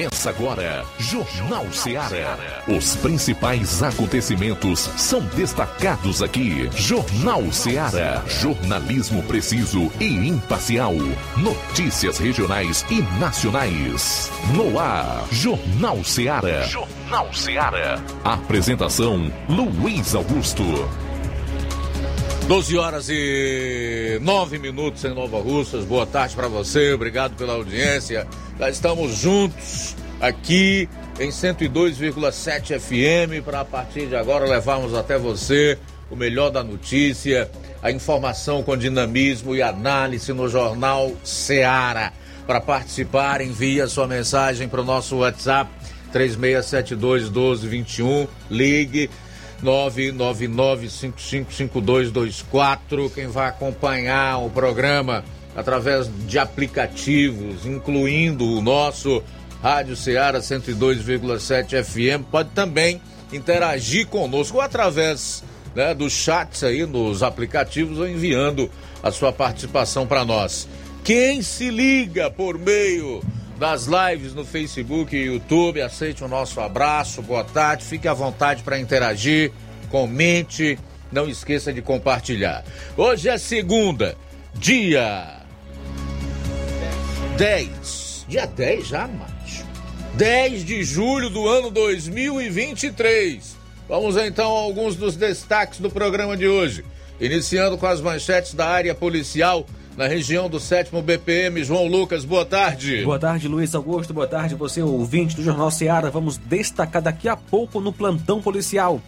Começa agora, Jornal Seara. Os principais acontecimentos são destacados aqui. Jornal Seara. Jornalismo preciso e imparcial. Notícias regionais e nacionais. No ar, Jornal Seara. Jornal Seara. Apresentação: Luiz Augusto. 12 horas e 9 minutos em Nova Russas. Boa tarde para você, obrigado pela audiência. Já estamos juntos aqui em 102,7 FM para a partir de agora levarmos até você o melhor da notícia, a informação com dinamismo e análise no Jornal Seara. Para participar, envie a sua mensagem para o nosso WhatsApp 3672 1221. Ligue 999555224. Quem vai acompanhar o programa através de aplicativos, incluindo o nosso Rádio Ceará 102,7 FM, pode também interagir conosco através né, dos chats aí nos aplicativos ou enviando a sua participação para nós. Quem se liga por meio das lives no Facebook e YouTube, aceite o nosso abraço, boa tarde, fique à vontade para interagir, comente, não esqueça de compartilhar. Hoje é segunda, dia 10, dia 10 já, macho. 10 de julho do ano 2023. Vamos então a alguns dos destaques do programa de hoje. Iniciando com as manchetes da área policial na região do 7 BPM. João Lucas, boa tarde. Boa tarde, Luiz Augusto. Boa tarde, você ouvinte do Jornal Seara. Vamos destacar daqui a pouco no plantão policial.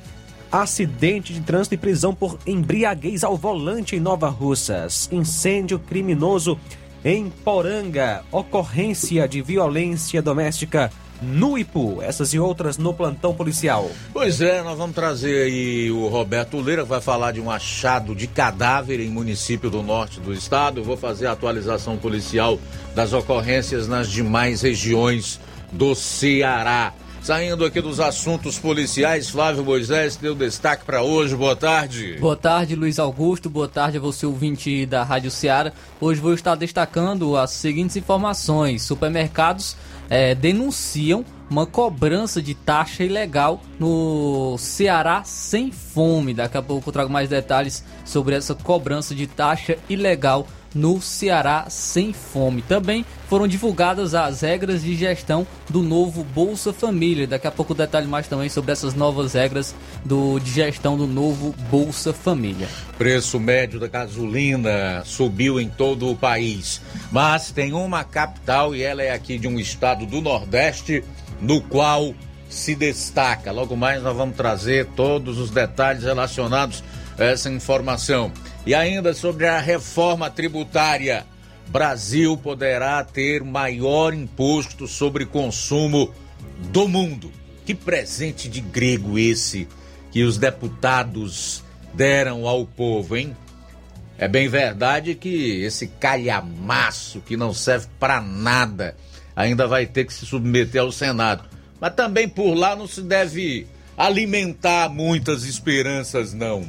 Acidente de trânsito e prisão por embriaguez ao volante em Nova Russas. Incêndio criminoso em Poranga. Ocorrência de violência doméstica no Ipu. Essas e outras no plantão policial. Pois é, nós vamos trazer aí o Roberto Leira, que vai falar de um achado de cadáver em município do norte do estado. Eu vou fazer a atualização policial das ocorrências nas demais regiões do Ceará. Saindo aqui dos assuntos policiais, Flávio Moisés deu destaque para hoje. Boa tarde. Boa tarde, Luiz Augusto. Boa tarde a você, ouvinte da Rádio Ceará. Hoje vou estar destacando as seguintes informações: supermercados é, denunciam uma cobrança de taxa ilegal no Ceará sem fome. Daqui a pouco eu trago mais detalhes sobre essa cobrança de taxa ilegal no Ceará sem fome. Também foram divulgadas as regras de gestão do novo Bolsa Família. Daqui a pouco detalhe mais também sobre essas novas regras do, de gestão do novo Bolsa Família. Preço médio da gasolina subiu em todo o país, mas tem uma capital e ela é aqui de um estado do Nordeste no qual se destaca. Logo mais nós vamos trazer todos os detalhes relacionados essa informação. E ainda sobre a reforma tributária. Brasil poderá ter maior imposto sobre consumo do mundo. Que presente de grego esse que os deputados deram ao povo, hein? É bem verdade que esse calhamaço que não serve para nada ainda vai ter que se submeter ao Senado. Mas também por lá não se deve alimentar muitas esperanças, não.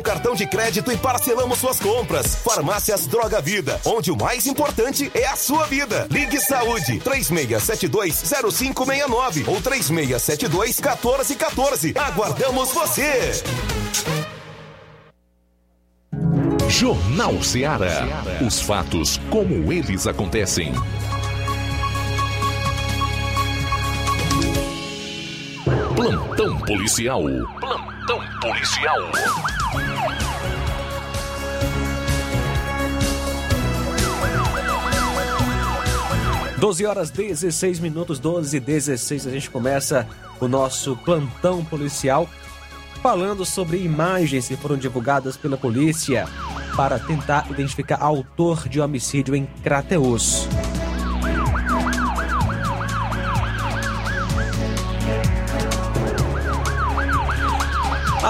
cartão de crédito e parcelamos suas compras. Farmácias Droga Vida, onde o mais importante é a sua vida. Ligue Saúde 36720569 ou 36721414. Aguardamos você. Jornal Ceará. Os fatos como eles acontecem. Plantão policial. Plantão policial. 12 horas 16 minutos, 12 e 16, a gente começa o nosso plantão policial falando sobre imagens que foram divulgadas pela polícia para tentar identificar autor de homicídio em Crateus.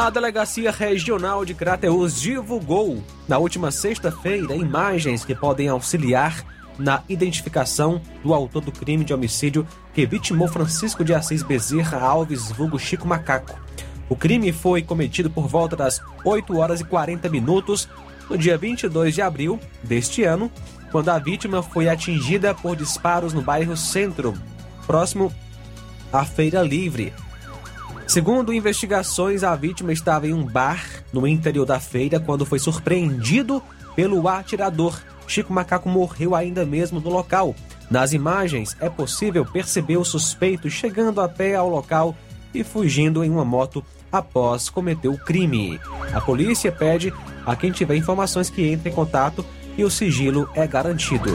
A Delegacia Regional de Crateus divulgou na última sexta-feira imagens que podem auxiliar na identificação do autor do crime de homicídio que vitimou Francisco de Assis Bezerra Alves, vulgo Chico Macaco. O crime foi cometido por volta das 8 horas e 40 minutos no dia 22 de abril deste ano, quando a vítima foi atingida por disparos no bairro Centro, próximo à Feira Livre. Segundo investigações, a vítima estava em um bar no interior da feira quando foi surpreendido pelo atirador. Chico Macaco morreu ainda mesmo no local. Nas imagens é possível perceber o suspeito chegando até ao local e fugindo em uma moto após cometer o crime. A polícia pede a quem tiver informações que entre em contato e o sigilo é garantido.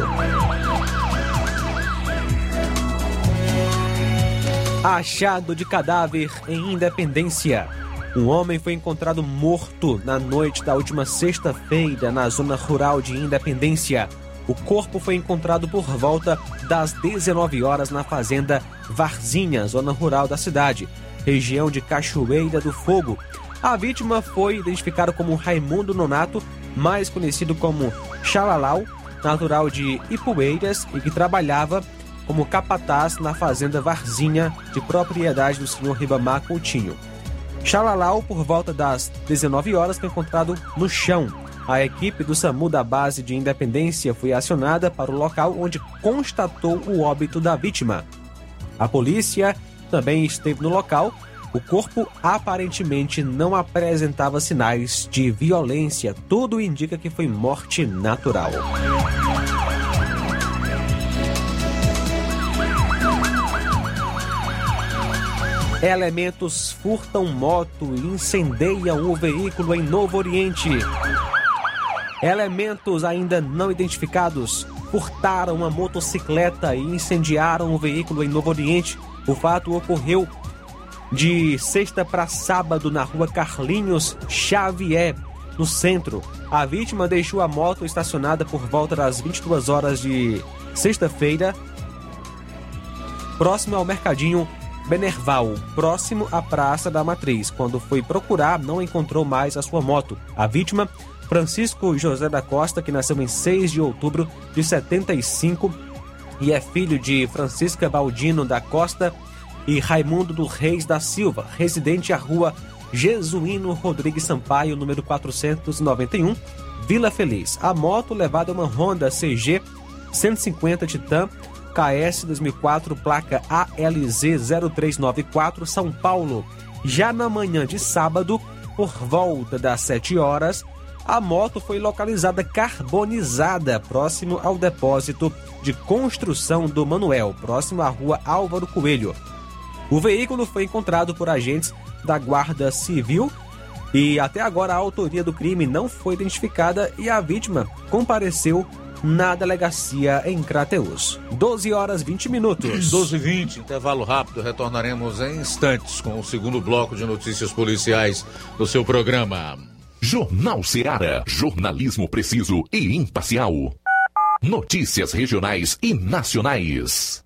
Achado de cadáver em Independência. Um homem foi encontrado morto na noite da última sexta-feira na zona rural de Independência. O corpo foi encontrado por volta das 19 horas na fazenda Varzinha, zona rural da cidade, região de Cachoeira do Fogo. A vítima foi identificada como Raimundo Nonato, mais conhecido como Xalalau, natural de Ipueiras e que trabalhava como capataz na fazenda Varzinha, de propriedade do senhor Ribamar Coutinho. Xalalau, por volta das 19 horas, foi encontrado no chão. A equipe do SAMU da base de Independência foi acionada para o local onde constatou o óbito da vítima. A polícia também esteve no local. O corpo aparentemente não apresentava sinais de violência. Tudo indica que foi morte natural. Elementos furtam moto e incendeiam o veículo em Novo Oriente. Elementos ainda não identificados furtaram uma motocicleta e incendiaram um veículo em Novo Oriente. O fato ocorreu de sexta para sábado na rua Carlinhos Xavier, no centro. A vítima deixou a moto estacionada por volta das 22 horas de sexta-feira, próximo ao mercadinho Benerval, próximo à Praça da Matriz. Quando foi procurar, não encontrou mais a sua moto. A vítima, Francisco José da Costa, que nasceu em 6 de outubro de 75 e é filho de Francisca Baldino da Costa e Raimundo do Reis da Silva, residente à rua Jesuíno Rodrigues Sampaio, número 491, Vila Feliz. A moto levada é uma Honda CG 150 Titan KS 2004, placa ALZ 0394, São Paulo. Já na manhã de sábado, por volta das 7 horas, a moto foi localizada carbonizada próximo ao depósito de construção do Manuel, próximo à rua Álvaro Coelho. O veículo foi encontrado por agentes da Guarda Civil e até agora a autoria do crime não foi identificada e a vítima compareceu na delegacia em Crateus. 12 horas 20 minutos. 12 e 20, intervalo rápido. Retornaremos em instantes com o segundo bloco de notícias policiais do seu programa. Jornal Seara. Jornalismo preciso e imparcial. Notícias regionais e nacionais.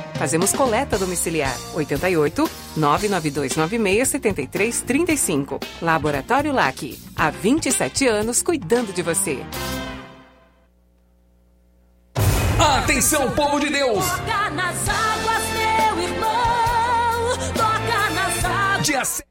Fazemos coleta domiciliar. 88 99296 7335. Laboratório LAC. Há 27 anos cuidando de você. Atenção, povo de Deus! Toca nas águas, meu irmão. Toca nas águas. Dia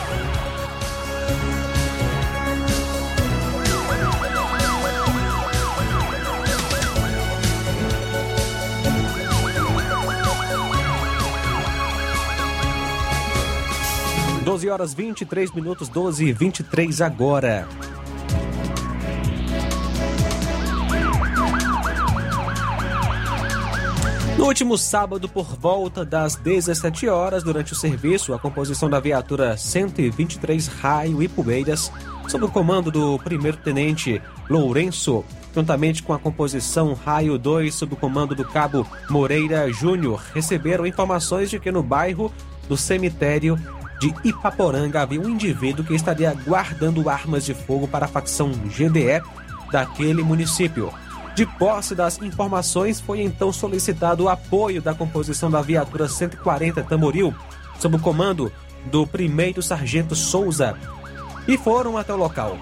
Doze horas 23 minutos, 12 e 23 agora. No último sábado, por volta das 17 horas, durante o serviço, a composição da viatura 123 Raio Ipueiras, sob o comando do primeiro-tenente Lourenço, juntamente com a composição Raio 2, sob o comando do cabo Moreira Júnior, receberam informações de que no bairro do cemitério de Ipaporanga havia um indivíduo que estaria guardando armas de fogo para a facção GDE daquele município. De posse das informações, foi então solicitado o apoio da composição da viatura 140 Tamboril, sob o comando do primeiro sargento Souza, e foram até o local.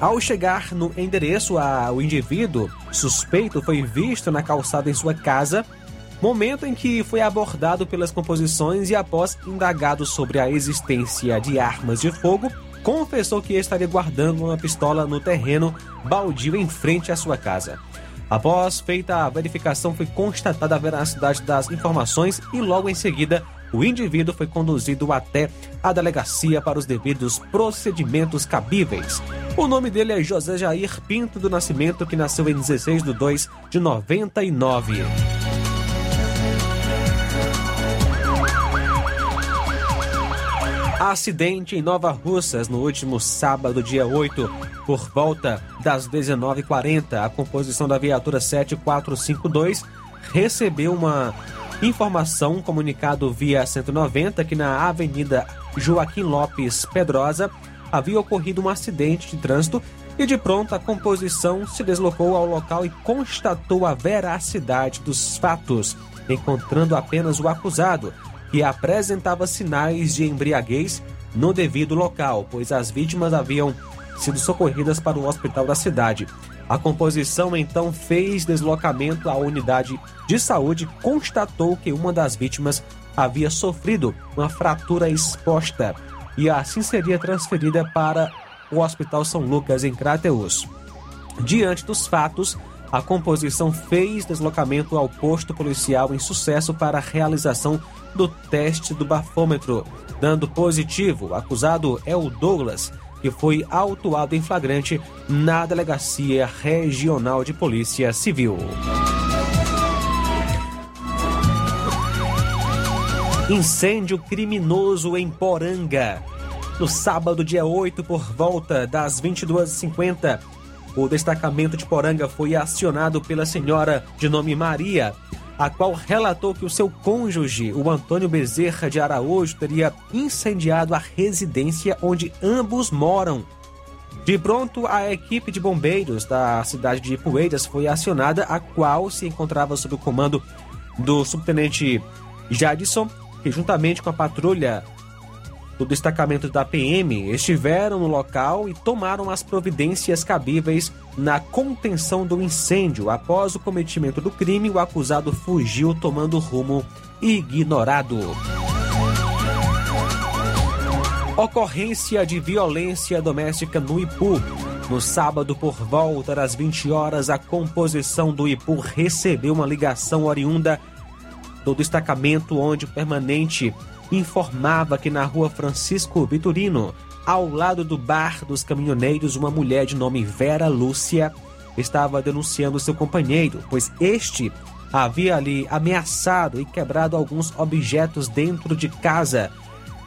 Ao chegar no endereço, a, o indivíduo suspeito foi visto na calçada em sua casa, momento em que foi abordado pelas composições e, após indagado sobre a existência de armas de fogo, confessou que estaria guardando uma pistola no terreno baldio em frente à sua casa. Após feita a verificação, foi constatada a veracidade das informações e logo em seguida o indivíduo foi conduzido até a delegacia para os devidos procedimentos cabíveis. O nome dele é José Jair Pinto do Nascimento, que nasceu em 16 de 2 de 99. Acidente em Nova Russas no último sábado, dia 8, por volta das 19h40. A composição da viatura 7452 recebeu uma informação, comunicado via 190, que na Avenida Joaquim Lopes Pedrosa havia ocorrido um acidente de trânsito e de pronto a composição se deslocou ao local e constatou a veracidade dos fatos, encontrando apenas o acusado, que apresentava sinais de embriaguez no devido local, pois as vítimas haviam sido socorridas para o hospital da cidade. A composição então fez deslocamento à unidade de saúde constatou que uma das vítimas havia sofrido uma fratura exposta e assim seria transferida para o Hospital São Lucas em Crateus. Diante dos fatos, a composição fez deslocamento ao posto policial em sucesso para a realização do teste do bafômetro, dando positivo. O acusado é o Douglas, que foi autuado em flagrante na Delegacia Regional de Polícia Civil. Incêndio criminoso em Poranga. No sábado, dia 8, por volta das 22h50, o destacamento de Poranga foi acionado pela senhora de nome Maria, a qual relatou que o seu cônjuge, o Antônio Bezerra de Araújo, teria incendiado a residência onde ambos moram. De pronto, a equipe de bombeiros da cidade de Poeiras foi acionada, a qual se encontrava sob o comando do subtenente Jadson, que juntamente com a patrulha do destacamento da PM estiveram no local e tomaram as providências cabíveis na contenção do incêndio. Após o cometimento do crime, o acusado fugiu tomando rumo ignorado. Ocorrência de violência doméstica no Ipu. No sábado, por volta das 20 horas, a composição do Ipu recebeu uma ligação oriunda do destacamento onde o permanente informava que na rua Francisco Vitorino, ao lado do bar dos caminhoneiros, uma mulher de nome Vera Lúcia estava denunciando seu companheiro, pois este havia ali ameaçado e quebrado alguns objetos dentro de casa.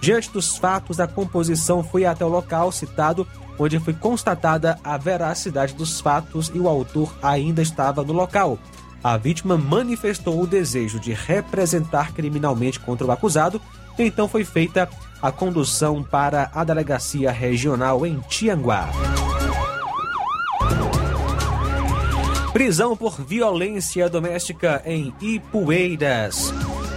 Diante dos fatos, a composição foi até o local citado, onde foi constatada a veracidade dos fatos e o autor ainda estava no local. A vítima manifestou o desejo de representar criminalmente contra o acusado então foi feita a condução para a delegacia regional em Tianguá. Prisão por violência doméstica em Ipueiras.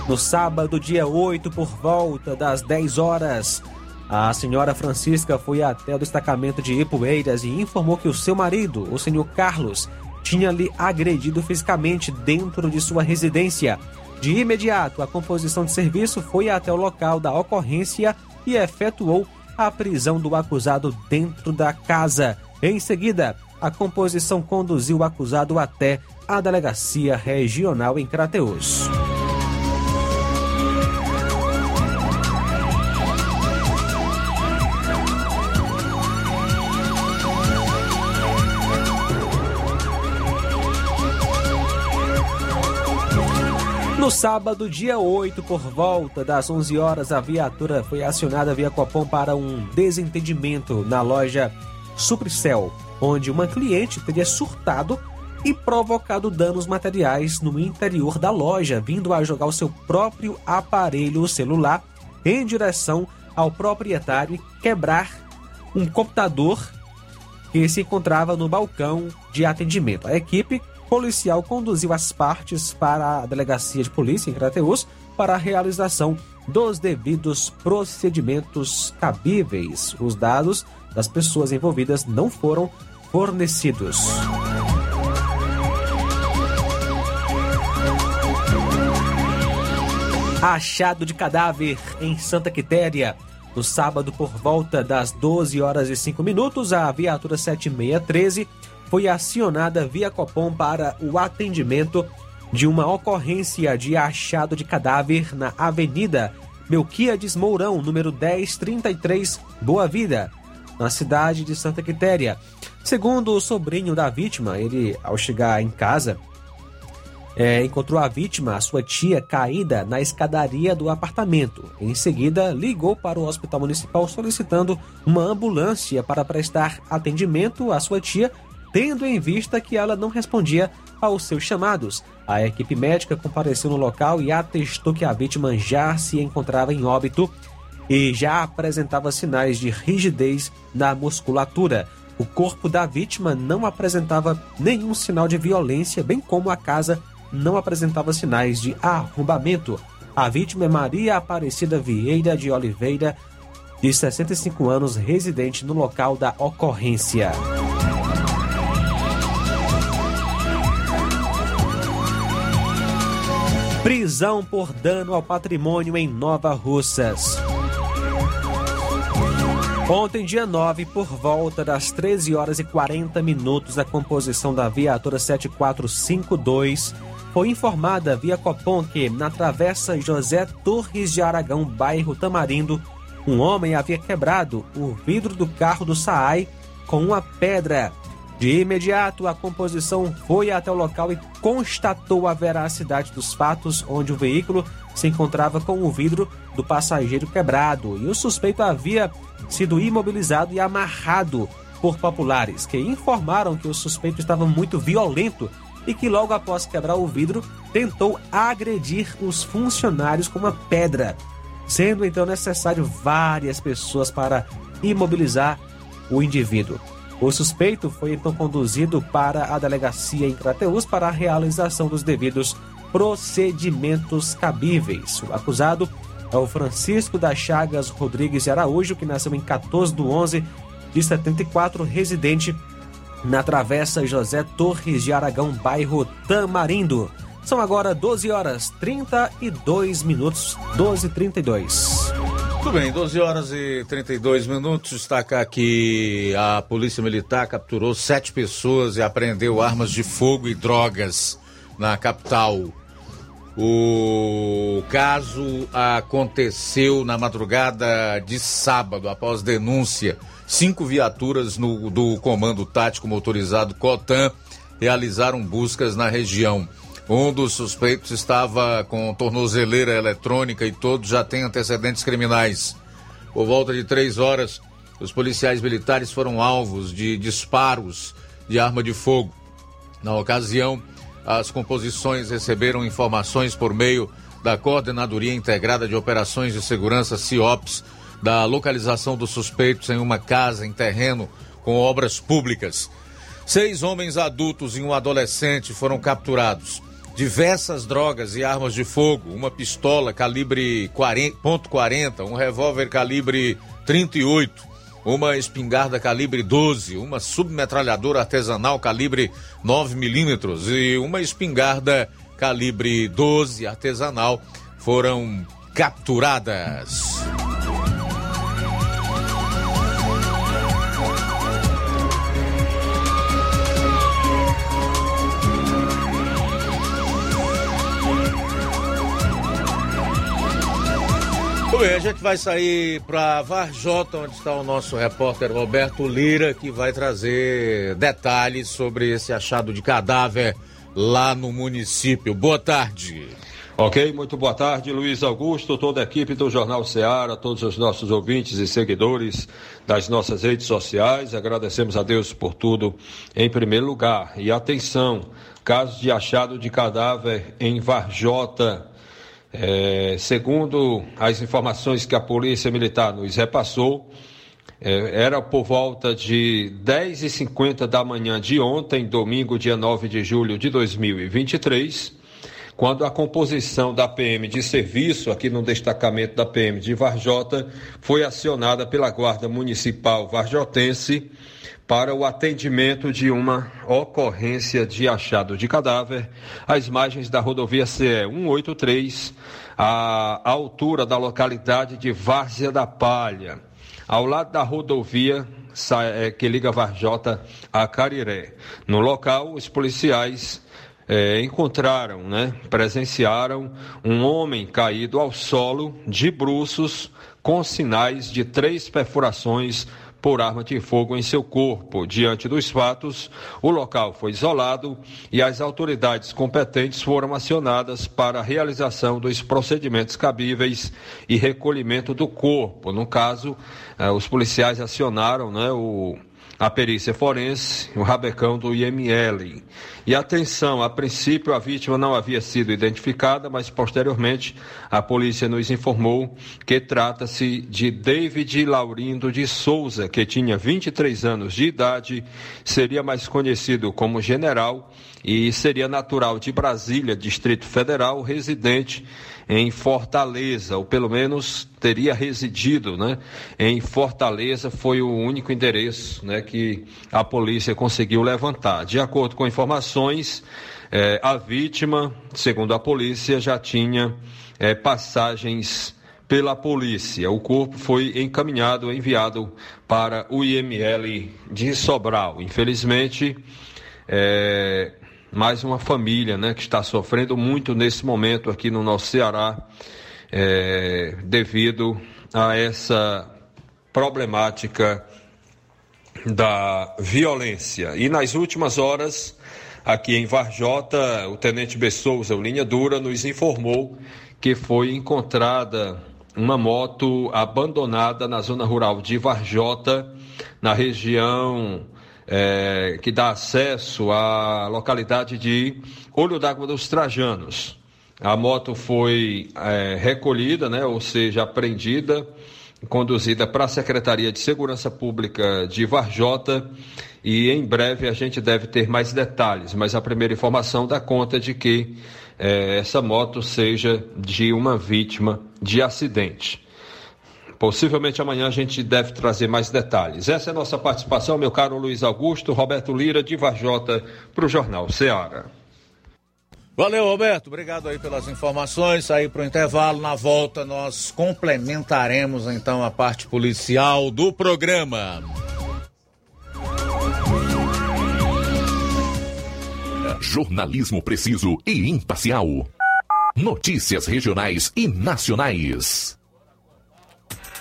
No sábado, dia 8, por volta das 10 horas, a senhora Francisca foi até o destacamento de Ipueiras e informou que o seu marido, o senhor Carlos, tinha lhe agredido fisicamente dentro de sua residência. De imediato, a composição de serviço foi até o local da ocorrência e efetuou a prisão do acusado dentro da casa. Em seguida, a composição conduziu o acusado até a delegacia regional em Crateus. No sábado, dia 8, por volta das 11 horas, a viatura foi acionada via Copom para um desentendimento na loja Supricel, onde uma cliente teria surtado e provocado danos materiais no interior da loja, vindo a jogar o seu próprio aparelho celular em direção ao proprietário e quebrar um computador que se encontrava no balcão de atendimento. A equipe policial conduziu as partes para a delegacia de polícia em Crateus para a realização dos devidos procedimentos cabíveis. Os dados das pessoas envolvidas não foram fornecidos. Achado de cadáver em Santa Quitéria. No sábado, por volta das 12 horas e 5 minutos, a viatura 7613 foi acionada via Copom para o atendimento de uma ocorrência de achado de cadáver na Avenida Melquiades Mourão, número 1033, Boa Vida, na cidade de Santa Quitéria. Segundo o sobrinho da vítima, ele, ao chegar em casa, é, encontrou a vítima, a sua tia, caída na escadaria do apartamento. Em seguida, ligou para o hospital municipal solicitando uma ambulância para prestar atendimento à sua tia, tendo em vista que ela não respondia aos seus chamados. A equipe médica compareceu no local e atestou que a vítima já se encontrava em óbito e já apresentava sinais de rigidez na musculatura. O corpo da vítima não apresentava nenhum sinal de violência, bem como a casa não apresentava sinais de arrombamento. A vítima é Maria Aparecida Vieira de Oliveira, de 65 anos, residente no local da ocorrência. Prisão por dano ao patrimônio em Nova Russas. Ontem, dia 9, por volta das 13 horas e 40 minutos, a composição da viatura 7452 foi informada via Copom que, na travessa José Torres de Aragão, bairro Tamarindo, um homem havia quebrado o vidro do carro do SAAI com uma pedra. De imediato, a composição foi até o local e constatou a veracidade dos fatos, onde o veículo se encontrava com o vidro do passageiro quebrado e o suspeito havia sido imobilizado e amarrado por populares, que informaram que o suspeito estava muito violento e que logo após quebrar o vidro tentou agredir os funcionários com uma pedra, sendo então necessário várias pessoas para imobilizar o indivíduo. O suspeito foi então conduzido para a delegacia em Crateus para a realização dos devidos procedimentos cabíveis. O acusado é o Francisco das Chagas Rodrigues de Araújo, que nasceu em 14 de 11 de 74, residente na Travessa José Torres de Aragão, bairro Tamarindo. São agora 12 horas 32 minutos, 12 e 32. Tudo bem, 12 horas e 32 minutos. Destaca aqui a Polícia Militar capturou sete pessoas e apreendeu armas de fogo e drogas na capital. O caso aconteceu na madrugada de sábado, após denúncia Cinco viaturas no, do Comando Tático Motorizado Cotan realizaram buscas na região. Um dos suspeitos estava com tornozeleira eletrônica e todos já têm antecedentes criminais. Por volta de três horas, os policiais militares foram alvos de disparos de arma de fogo. Na ocasião, as composições receberam informações por meio da Coordenadoria Integrada de Operações de Segurança CIOPS da localização dos suspeitos em uma casa em terreno com obras públicas. Seis homens adultos e um adolescente foram capturados. Diversas drogas e armas de fogo, uma pistola calibre .40, um revólver calibre 38, uma espingarda calibre 12, uma submetralhadora artesanal calibre 9 milímetros e uma espingarda calibre 12 artesanal foram capturadas. Bem, a gente vai sair para Varjota, onde está o nosso repórter Roberto Lira, que vai trazer detalhes sobre esse achado de cadáver lá no município. Boa tarde. Ok, muito boa tarde, Luiz Augusto, toda a equipe do Jornal Ceará, todos os nossos ouvintes e seguidores das nossas redes sociais. Agradecemos a Deus por tudo em primeiro lugar. E atenção, caso de achado de cadáver em Varjota. É, segundo as informações que a Polícia Militar nos repassou, é, era por volta de 10h50 da manhã de ontem, domingo, dia 9 de julho de 2023 quando a composição da PM de serviço, aqui no destacamento da PM de Varjota, foi acionada pela Guarda Municipal Varjotense para o atendimento de uma ocorrência de achado de cadáver às margens da rodovia CE 183, à altura da localidade de Várzea da Palha, ao lado da rodovia é, que liga Varjota a Cariré. No local, os policiais é, encontraram, né, presenciaram um homem caído ao solo de bruços com sinais de três perfurações por arma de fogo em seu corpo. Diante dos fatos, o local foi isolado e as autoridades competentes foram acionadas para a realização dos procedimentos cabíveis e recolhimento do corpo. No caso, eh, os policiais acionaram né, o a perícia forense, o rabecão do IML. E atenção, a princípio a vítima não havia sido identificada, mas posteriormente a polícia nos informou que trata-se de David Laurindo de Souza, que tinha 23 anos de idade, seria mais conhecido como general e seria natural de Brasília, Distrito Federal, residente em Fortaleza, ou pelo menos teria residido né, em Fortaleza, foi o único endereço né, que a polícia conseguiu levantar. De acordo com informações, eh, a vítima, segundo a polícia, já tinha eh, passagens pela polícia. O corpo foi encaminhado, enviado para o IML de Sobral. Infelizmente, eh, mais uma família né, que está sofrendo muito nesse momento aqui no nosso Ceará, é, devido a essa problemática da violência. E nas últimas horas, aqui em Varjota, o tenente Bessouza, o Linha Dura, nos informou que foi encontrada uma moto abandonada na zona rural de Varjota, na região é, que dá acesso à localidade de Olho d'Água dos Trajanos. A moto foi é, recolhida, né, ou seja, apreendida, conduzida para a Secretaria de Segurança Pública de Varjota e em breve a gente deve ter mais detalhes, mas a primeira informação dá conta de que é, essa moto seja de uma vítima de acidente. Possivelmente amanhã a gente deve trazer mais detalhes. Essa é a nossa participação, meu caro Luiz Augusto, Roberto Lira, de Varjota, para o Jornal Ceará. Valeu, Roberto. Obrigado aí pelas informações. Aí para o intervalo. Na volta, nós complementaremos então a parte policial do programa. Jornalismo preciso e imparcial. Notícias regionais e nacionais.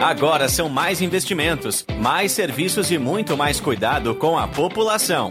Agora são mais investimentos, mais serviços e muito mais cuidado com a população.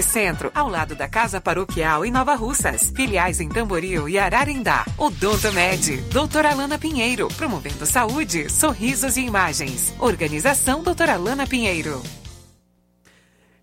Centro, ao lado da Casa Paroquial em Nova Russas. Filiais em Tamboril e Ararindá. Odonto Med, doutora Alana Pinheiro, promovendo saúde, sorrisos e imagens. Organização doutora Alana Pinheiro.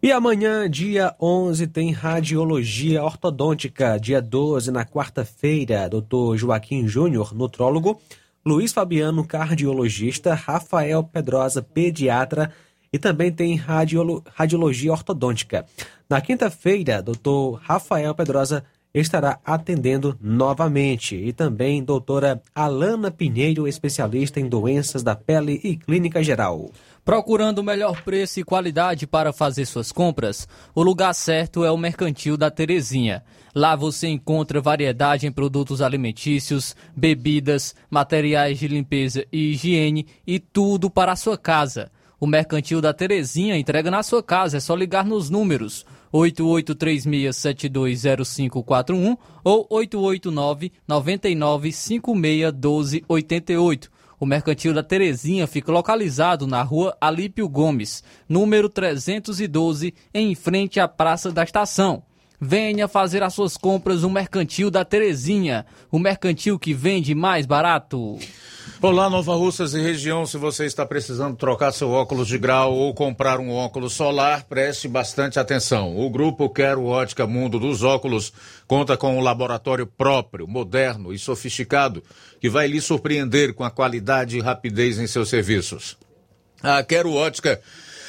E amanhã, dia 11, tem radiologia ortodôntica. Dia 12, na quarta-feira, Dr. Joaquim Júnior, nutrólogo, Luiz Fabiano, cardiologista, Rafael Pedrosa, pediatra e também tem radiolo, radiologia ortodôntica. Na quinta-feira, doutor Rafael Pedrosa estará atendendo novamente e também doutora Alana Pinheiro, especialista em doenças da pele e clínica geral. Procurando o melhor preço e qualidade para fazer suas compras, o lugar certo é o Mercantil da Terezinha. Lá você encontra variedade em produtos alimentícios, bebidas, materiais de limpeza e higiene e tudo para a sua casa. O Mercantil da Terezinha entrega na sua casa, é só ligar nos números 8836720541 ou 889 99561288. O Mercantil da Terezinha fica localizado na rua Alípio Gomes, número 312, em frente à Praça da Estação. Venha fazer as suas compras no Mercantil da Terezinha, o mercantil que vende mais barato. Olá, Nova Russas e região. Se você está precisando trocar seu óculos de grau ou comprar um óculos solar, preste bastante atenção. O grupo Quero Ótica Mundo dos Óculos conta com um laboratório próprio, moderno e sofisticado que vai lhe surpreender com a qualidade e rapidez em seus serviços. A Quero Ótica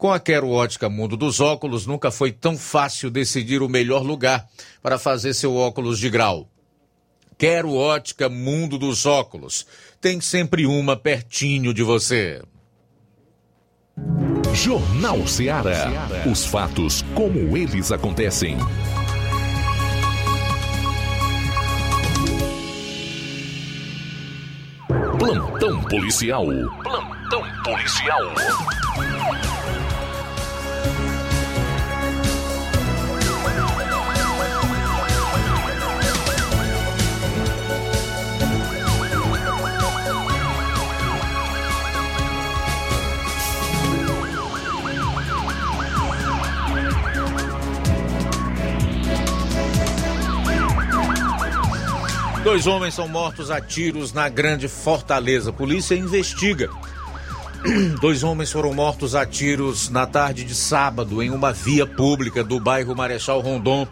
Com a Quero Ótica Mundo dos Óculos, nunca foi tão fácil decidir o melhor lugar para fazer seu óculos de grau. Quero Ótica Mundo dos Óculos. Tem sempre uma pertinho de você. Jornal Ceará. Os fatos como eles acontecem. Plantão policial. Plantão policial. Dois homens são mortos a tiros na Grande Fortaleza. Polícia investiga. Dois homens foram mortos a tiros na tarde de sábado em uma via pública do bairro Marechal Rondon,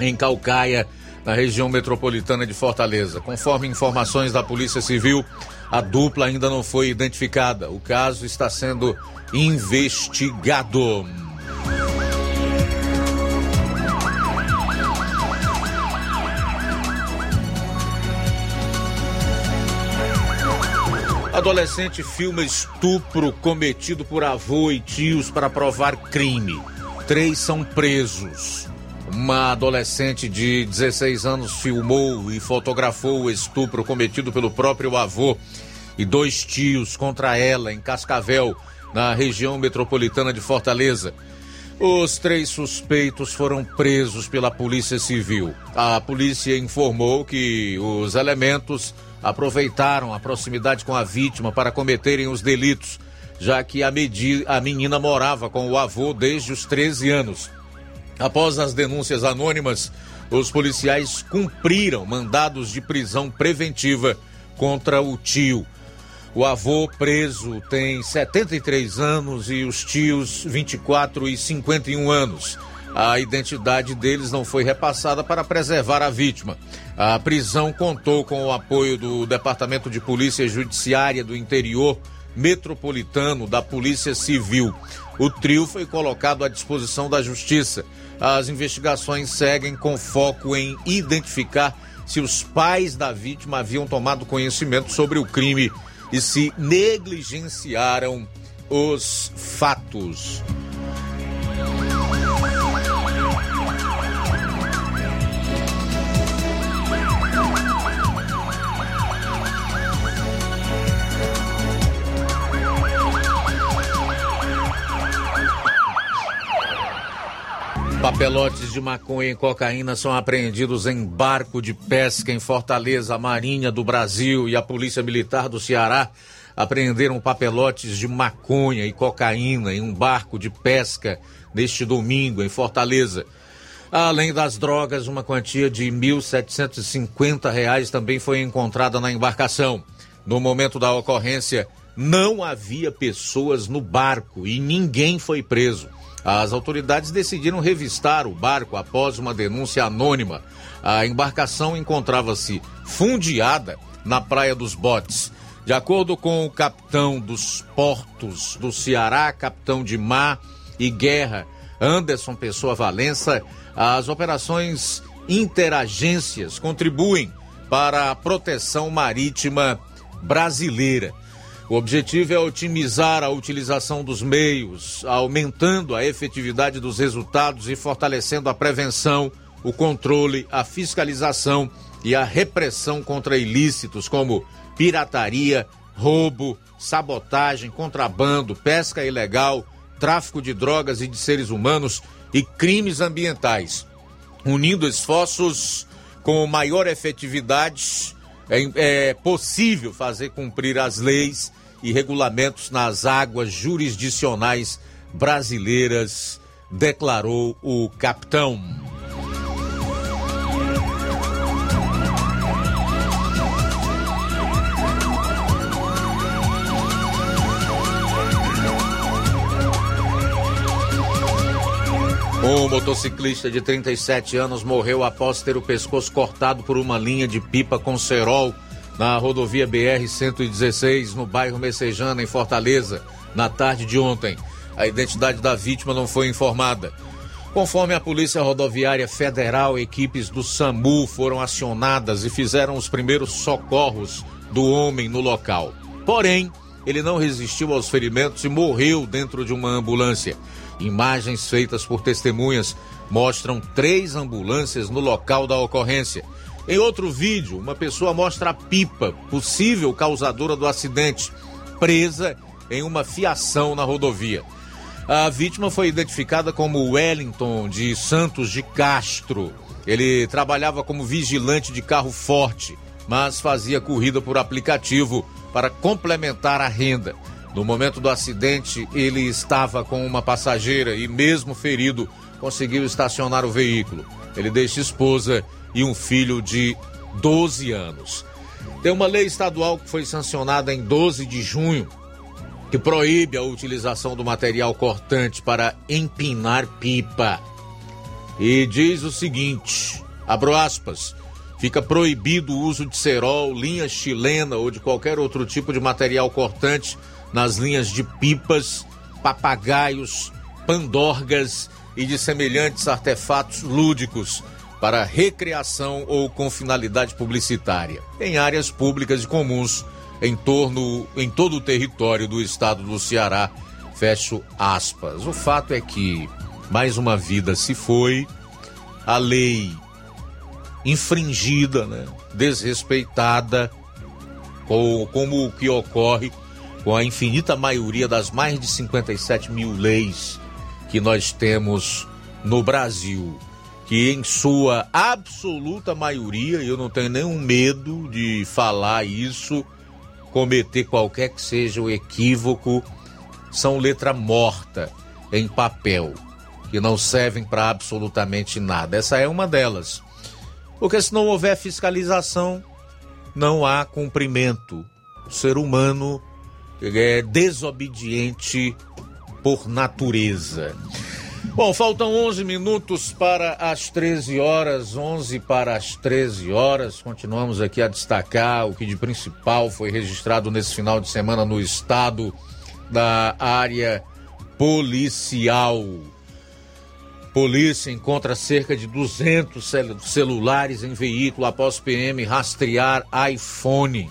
em Calcaia, na região metropolitana de Fortaleza. Conforme informações da Polícia Civil, a dupla ainda não foi identificada. O caso está sendo investigado. Adolescente filma estupro cometido por avô e tios para provar crime. Três são presos. Uma adolescente de 16 anos filmou e fotografou o estupro cometido pelo próprio avô e dois tios contra ela em Cascavel, na região metropolitana de Fortaleza. Os três suspeitos foram presos pela Polícia Civil. A polícia informou que os elementos aproveitaram a proximidade com a vítima para cometerem os delitos, já que a, medi- a menina morava com o avô desde os 13 anos. Após as denúncias anônimas, os policiais cumpriram mandados de prisão preventiva contra o tio. O avô preso tem 73 anos e os tios 24 e 51 anos. A identidade deles não foi repassada para preservar a vítima. A prisão contou com o apoio do Departamento de Polícia Judiciária do Interior Metropolitano da Polícia Civil. O trio foi colocado à disposição da Justiça. As investigações seguem com foco em identificar se os pais da vítima haviam tomado conhecimento sobre o crime e se negligenciaram os fatos. Papelotes de maconha e cocaína são apreendidos em barco de pesca em Fortaleza. A Marinha do Brasil e a Polícia Militar do Ceará apreenderam papelotes de maconha e cocaína em um barco de pesca neste domingo em Fortaleza. Além das drogas, uma quantia de 1.750 reais também foi encontrada na embarcação. No momento da ocorrência, não havia pessoas no barco e ninguém foi preso. As autoridades decidiram revistar o barco após uma denúncia anônima. A embarcação encontrava-se fundeada na Praia dos Botes. De acordo com o capitão dos portos do Ceará, capitão de mar e guerra, Anderson Pessoa Valença, as operações interagências contribuem para a proteção marítima brasileira. O objetivo é otimizar a utilização dos meios, aumentando a efetividade dos resultados e fortalecendo a prevenção, o controle, a fiscalização e a repressão contra ilícitos como pirataria, roubo, sabotagem, contrabando, pesca ilegal, tráfico de drogas e de seres humanos e crimes ambientais. Unindo esforços com maior efetividade, é, é possível fazer cumprir as leis e regulamentos nas águas jurisdicionais brasileiras, declarou o capitão. Um motociclista de 37 anos morreu após ter o pescoço cortado por uma linha de pipa com cerol na rodovia BR-116, no bairro Messejana, em Fortaleza, na tarde de ontem. A identidade da vítima não foi informada. Conforme a Polícia Rodoviária Federal, equipes do SAMU foram acionadas e fizeram os primeiros socorros do homem no local. Porém, ele não resistiu aos ferimentos e morreu dentro de uma ambulância. Imagens feitas por testemunhas mostram três ambulâncias no local da ocorrência. Em outro vídeo, uma pessoa mostra a pipa, possível causadora do acidente, presa em uma fiação na rodovia. A vítima foi identificada como Wellington de Santos de Castro. Ele trabalhava como vigilante de carro forte, mas fazia corrida por aplicativo para complementar a renda. No momento do acidente, ele estava com uma passageira e, mesmo ferido, conseguiu estacionar o veículo. Ele deixa esposa e um filho de 12 anos. Tem uma lei estadual que foi sancionada em 12 de junho que proíbe a utilização do material cortante para empinar pipa. E diz o seguinte: abro aspas. Fica proibido o uso de cerol, linha chilena ou de qualquer outro tipo de material cortante nas linhas de pipas, papagaios, pandorgas e de semelhantes artefatos lúdicos para recreação ou com finalidade publicitária em áreas públicas e comuns em torno em todo o território do estado do Ceará. Fecho aspas. O fato é que mais uma vida se foi, a lei infringida, né? desrespeitada, com, como o que ocorre com a infinita maioria das mais de 57 mil leis que nós temos no Brasil, que em sua absoluta maioria, eu não tenho nenhum medo de falar isso, cometer qualquer que seja o equívoco, são letra morta em papel, que não servem para absolutamente nada. Essa é uma delas. Porque se não houver fiscalização, não há cumprimento. O ser humano é desobediente por natureza. Bom, faltam 11 minutos para as 13 horas, 11 para as 13 horas. Continuamos aqui a destacar o que de principal foi registrado nesse final de semana no estado da área policial. Polícia encontra cerca de 200 cel celulares em veículo após PM rastrear iPhone.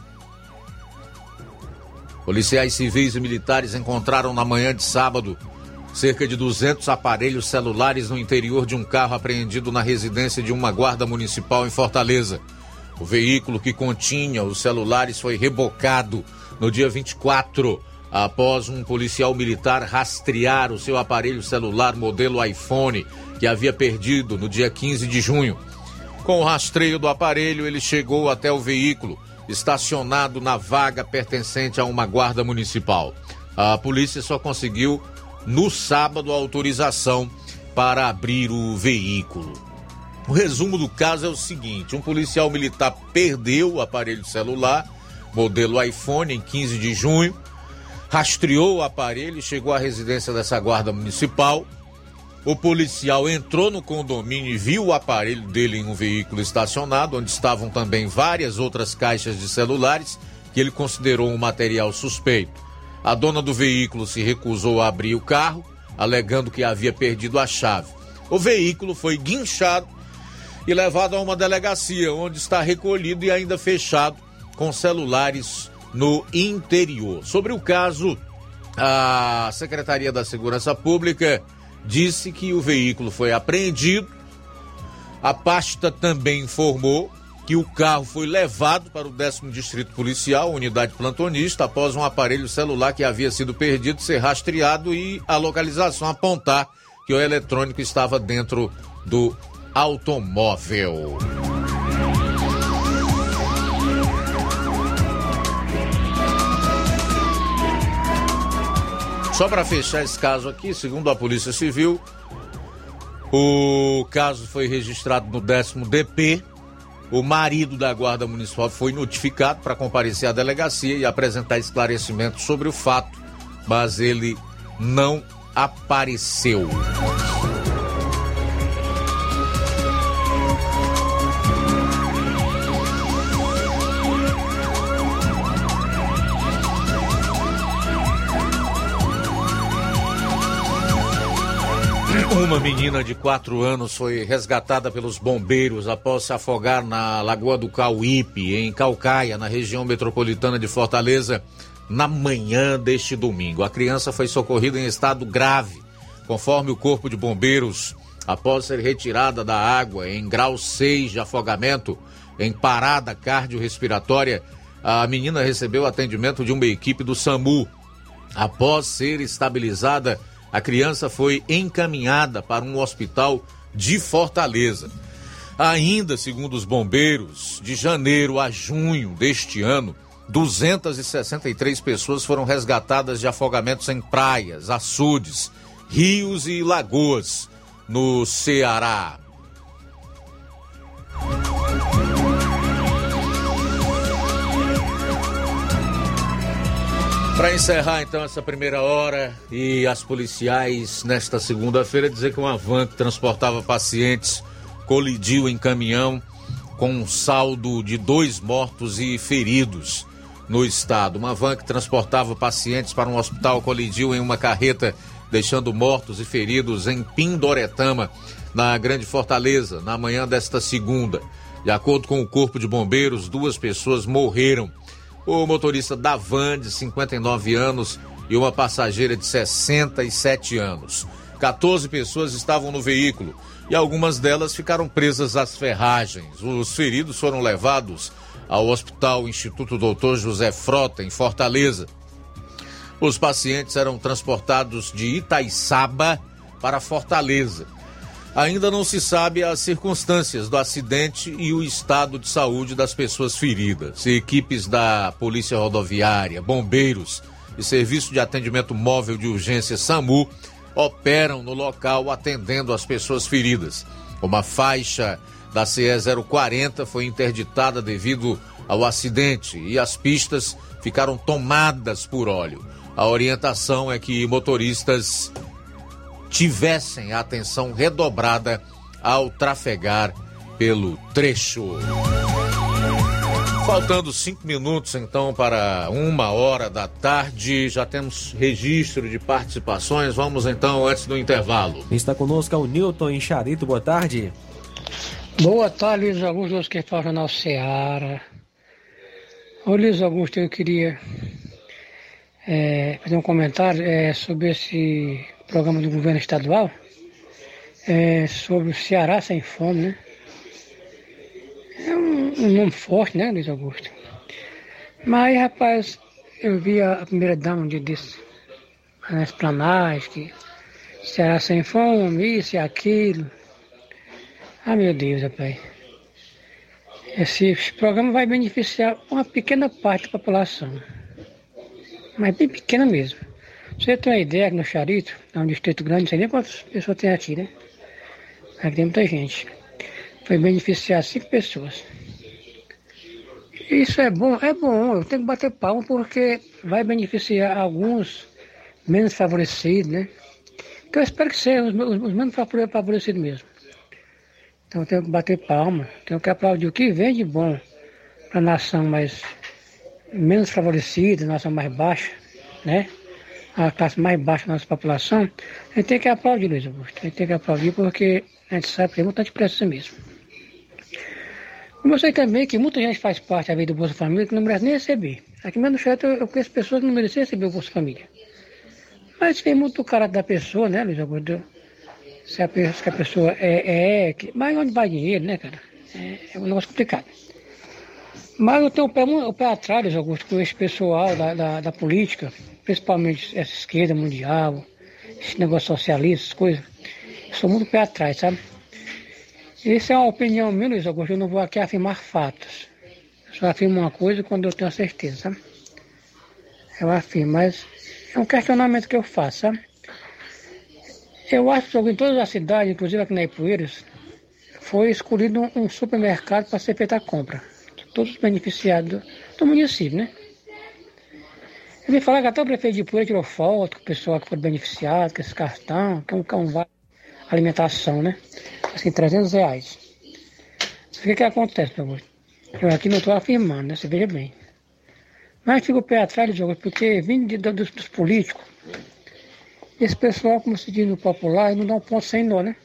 Policiais civis e militares encontraram na manhã de sábado cerca de 200 aparelhos celulares no interior de um carro apreendido na residência de uma guarda municipal em Fortaleza. O veículo que continha os celulares foi rebocado no dia 24, após um policial militar rastrear o seu aparelho celular modelo iPhone, que havia perdido no dia 15 de junho. Com o rastreio do aparelho, ele chegou até o veículo, estacionado na vaga pertencente a uma guarda municipal. A polícia só conseguiu no sábado a autorização para abrir o veículo. O resumo do caso é o seguinte: um policial militar perdeu o aparelho celular, modelo iPhone, em 15 de junho, rastreou o aparelho chegou à residência dessa guarda municipal. O policial entrou no condomínio e viu o aparelho dele em um veículo estacionado, onde estavam também várias outras caixas de celulares que ele considerou um material suspeito. A dona do veículo se recusou a abrir o carro, alegando que havia perdido a chave. O veículo foi guinchado e levado a uma delegacia, onde está recolhido e ainda fechado com celulares no interior. Sobre o caso, a Secretaria da Segurança Pública disse que o veículo foi apreendido. A pasta também informou que o carro foi levado para o décimo distrito policial, unidade plantonista, após um aparelho celular que havia sido perdido ser rastreado e a localização apontar que o eletrônico estava dentro do automóvel. Só para fechar esse caso aqui, segundo a Polícia Civil, o caso foi registrado no décimo DP. O marido da Guarda Municipal foi notificado para comparecer à delegacia e apresentar esclarecimentos sobre o fato, mas ele não apareceu. Uma menina de 4 anos foi resgatada pelos bombeiros após se afogar na Lagoa do Cauípe, em Calcaia, na região metropolitana de Fortaleza, na manhã deste domingo. A criança foi socorrida em estado grave, conforme o Corpo de Bombeiros, após ser retirada da água em grau 6 de afogamento, em parada cardiorrespiratória. A menina recebeu atendimento de uma equipe do SAMU. Após ser estabilizada, a criança foi encaminhada para um hospital de Fortaleza. Ainda, segundo os bombeiros, de janeiro a junho deste ano, 263 pessoas foram resgatadas de afogamentos em praias, açudes, rios e lagoas no Ceará. Para encerrar então essa primeira hora e as policiais nesta segunda-feira dizer que uma van que transportava pacientes colidiu em caminhão com um saldo de dois mortos e feridos no estado. Uma van que transportava pacientes para um hospital colidiu em uma carreta, deixando mortos e feridos em Pindoretama, na Grande Fortaleza, na manhã desta segunda. De acordo com o Corpo de Bombeiros, duas pessoas morreram o motorista da van, de 59 anos, e uma passageira de 67 anos. 14 pessoas estavam no veículo e algumas delas ficaram presas às ferragens. Os feridos foram levados ao Hospital Instituto Doutor José Frota, em Fortaleza. Os pacientes eram transportados de Itaiçaba para Fortaleza. Ainda não se sabe as circunstâncias do acidente e o estado de saúde das pessoas feridas. Equipes da Polícia Rodoviária, bombeiros e Serviço de Atendimento Móvel de Urgência SAMU operam no local atendendo as pessoas feridas. Uma faixa da CE 040 foi interditada devido ao acidente e as pistas ficaram tomadas por óleo. A orientação é que motoristas tivessem a atenção redobrada ao trafegar pelo trecho. Faltando cinco minutos, então, para uma hora da tarde, já temos registro de participações. Vamos, então, antes do intervalo. Está conosco o Newton em Charito. Boa tarde. Boa tarde, Luiz Augusto, que fala Jornal Seara. Ô, Luiz Augusto, eu queria é, fazer um comentário é, sobre esse programa do governo estadual, é, sobre o Ceará sem fome, né? É um, um nome forte, né, Luiz Augusto? Mas, rapaz, eu vi a primeira dama dia desse, nas que Ceará sem fome, isso e aquilo. Ah, meu Deus, rapaz. Esse programa vai beneficiar uma pequena parte da população. Mas bem pequena mesmo. Você tem uma ideia que no Charito, é um distrito grande, não sei nem quantas pessoas tem aqui, né? Aqui tem muita gente. Foi beneficiar cinco pessoas. Isso é bom, é bom, eu tenho que bater palma porque vai beneficiar alguns menos favorecidos, né? Que eu espero que sejam os, os, os menos favorecidos mesmo. Então eu tenho que bater palma, tenho que aplaudir o que vem de bom para a nação mais menos favorecida, nação mais baixa, né? A classe mais baixa da nossa população, a gente tem que aplaudir, Luiz Augusto. A gente tem que aplaudir porque a gente sabe que tem muita pressa mesmo. Como eu sei também que muita gente faz parte da vida do Bolsa Família que não merece nem receber. Aqui mesmo no chat eu conheço pessoas que não merecem receber o Bolsa Família. Mas tem muito o caráter da pessoa, né, Luiz Augusto? Se a pessoa, se a pessoa é, é, Mas onde vai dinheiro, né, cara? É, é um negócio complicado. Mas eu tenho o pé, o pé atrás, Augusto, com esse pessoal da, da, da, política, principalmente essa esquerda mundial, esse negócio socialista, essas coisas. Eu sou muito pé atrás, sabe? Essa é uma opinião minha, Luiz Augusto. Eu não vou aqui afirmar fatos. Eu só afirmo uma coisa quando eu tenho certeza, sabe? Eu afirmo, mas é um questionamento que eu faço, sabe? Eu acho que em todas as cidades, inclusive aqui na Ipueiras, foi escolhido um supermercado para ser feita a compra. Todos os beneficiados do, município, né? Eu vi falar que até o prefeito de Ipueiras tirou foto com o pessoal que foi beneficiado, com esse cartão, que é um cão alimentação, né? Assim, 300 reais. O que que acontece, meu amor? Eu aqui não estou afirmando, né? Você veja bem. Mas fico o pé atrás do jogo, porque vindo de, dos, dos políticos, esse pessoal, como se diz no popular, não dá um ponto sem nó, né?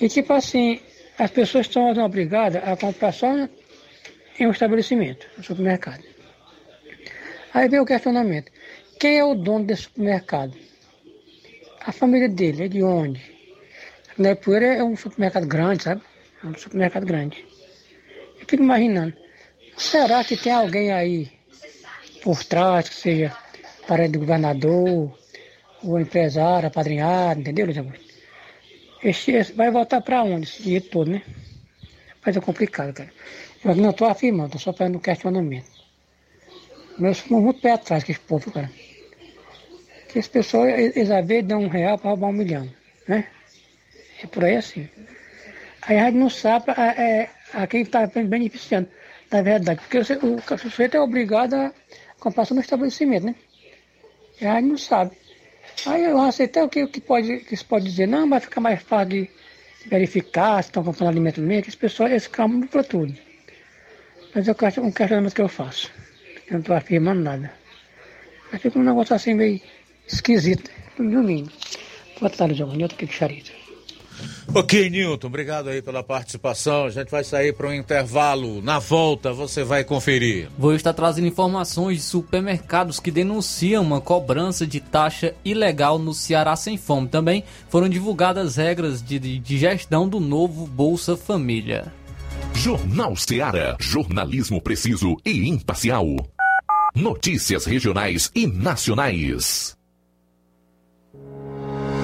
E tipo assim, as pessoas estão obrigadas a comprar só em um estabelecimento, no supermercado. Aí vem o questionamento. Quem é o dono desse supermercado? A família dele, é de onde? Na Ipueira é um supermercado grande, sabe? É um supermercado grande. Eu fico imaginando, será que tem alguém aí por trás, que seja parente do governador, o empresário, apadrinhado, entendeu, Luiz Augusto? Esse, esse vai voltar para onde esse dinheiro todo, né? Mas é complicado, cara. Eu não estou afirmando, estou só fazendo um questionamento. Eu sou muito pé atrás com esse povo, cara. Que esse pessoal, eles às vezes dão um real para roubar um milhão, né? É por aí assim. Aí a gente não sabe a, é, a quem está beneficiando, na verdade. Porque o, o sujeito é obrigado a comprar no estabelecimento, né? E a gente não sabe. Aí eu aceitei o que, que, pode, que se pode dizer, não, vai ficar mais fácil de verificar se estão comprando alimento mesmo, esse pessoal, esse calma para tudo. Mas é um questionamento que eu faço. Eu não estou afirmando nada. Mas fica um negócio assim meio esquisito, no mínimo. Boa tarde. Eu tô aqui com Charito. Ok, Nilton, obrigado aí pela participação. A gente vai sair para um intervalo. Na volta você vai conferir. Vou estar trazendo informações de supermercados que denunciam uma cobrança de taxa ilegal no Ceará Sem Fome. Também foram divulgadas regras de, de gestão do novo Bolsa Família. Jornal Ceará, jornalismo preciso e imparcial. Notícias regionais e nacionais.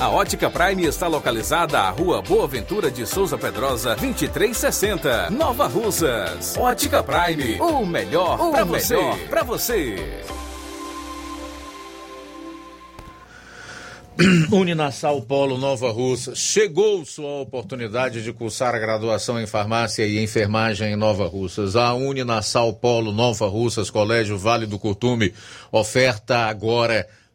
A Ótica Prime está localizada à Rua Boa Ventura de Souza Pedrosa, 2360, Nova Russas. Ótica Prime, o melhor para você. Para você. Uninasal Polo Nova Russa. Chegou sua oportunidade de cursar a graduação em farmácia e enfermagem em Nova Russas. A Uninasal Polo Nova Russas, Colégio Vale do Curtume, oferta agora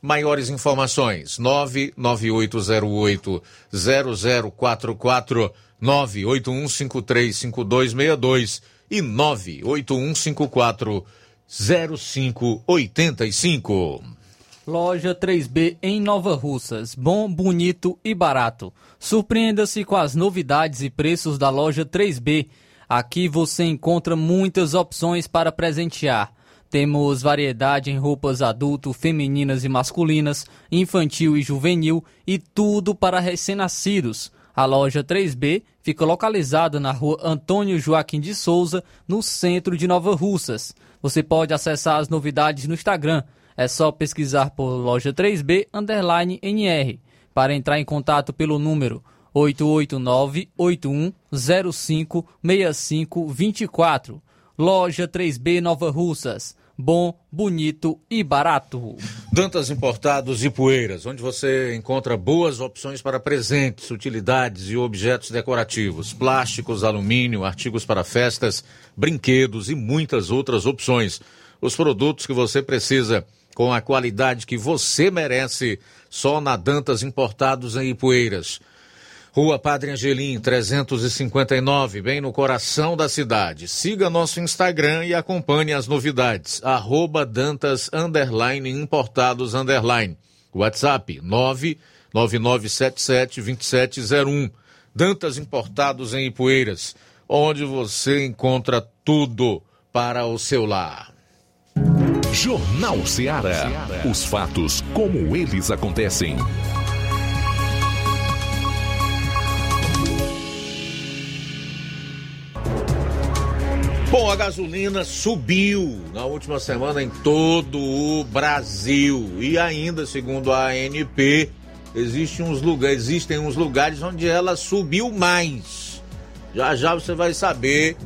Maiores informações: 99808 0044 981535262 e 98154 0585. Loja 3B em Nova Russas. Bom, bonito e barato. Surpreenda-se com as novidades e preços da loja 3B. Aqui você encontra muitas opções para presentear. Temos variedade em roupas adulto, femininas e masculinas, infantil e juvenil e tudo para recém-nascidos. A loja 3B fica localizada na rua Antônio Joaquim de Souza, no centro de Nova Russas. Você pode acessar as novidades no Instagram. É só pesquisar por loja 3B underline NR. Para entrar em contato pelo número 889-8105-6524. Loja 3B Nova Russas. Bom, bonito e barato. Dantas Importados e Poeiras, onde você encontra boas opções para presentes, utilidades e objetos decorativos, plásticos, alumínio, artigos para festas, brinquedos e muitas outras opções. Os produtos que você precisa com a qualidade que você merece, só na Dantas Importados em Ipueiras. Rua Padre Angelim, 359, bem no coração da cidade. Siga nosso Instagram e acompanhe as novidades. Arroba Dantas Underline Importados Underline. WhatsApp 999772701. Dantas Importados em Ipueiras, onde você encontra tudo para o seu lar. Jornal Ceará. Os fatos como eles acontecem. Bom, a gasolina subiu na última semana em todo o Brasil e ainda, segundo a ANP, existem uns lugares, existem uns lugares onde ela subiu mais. Já já você vai saber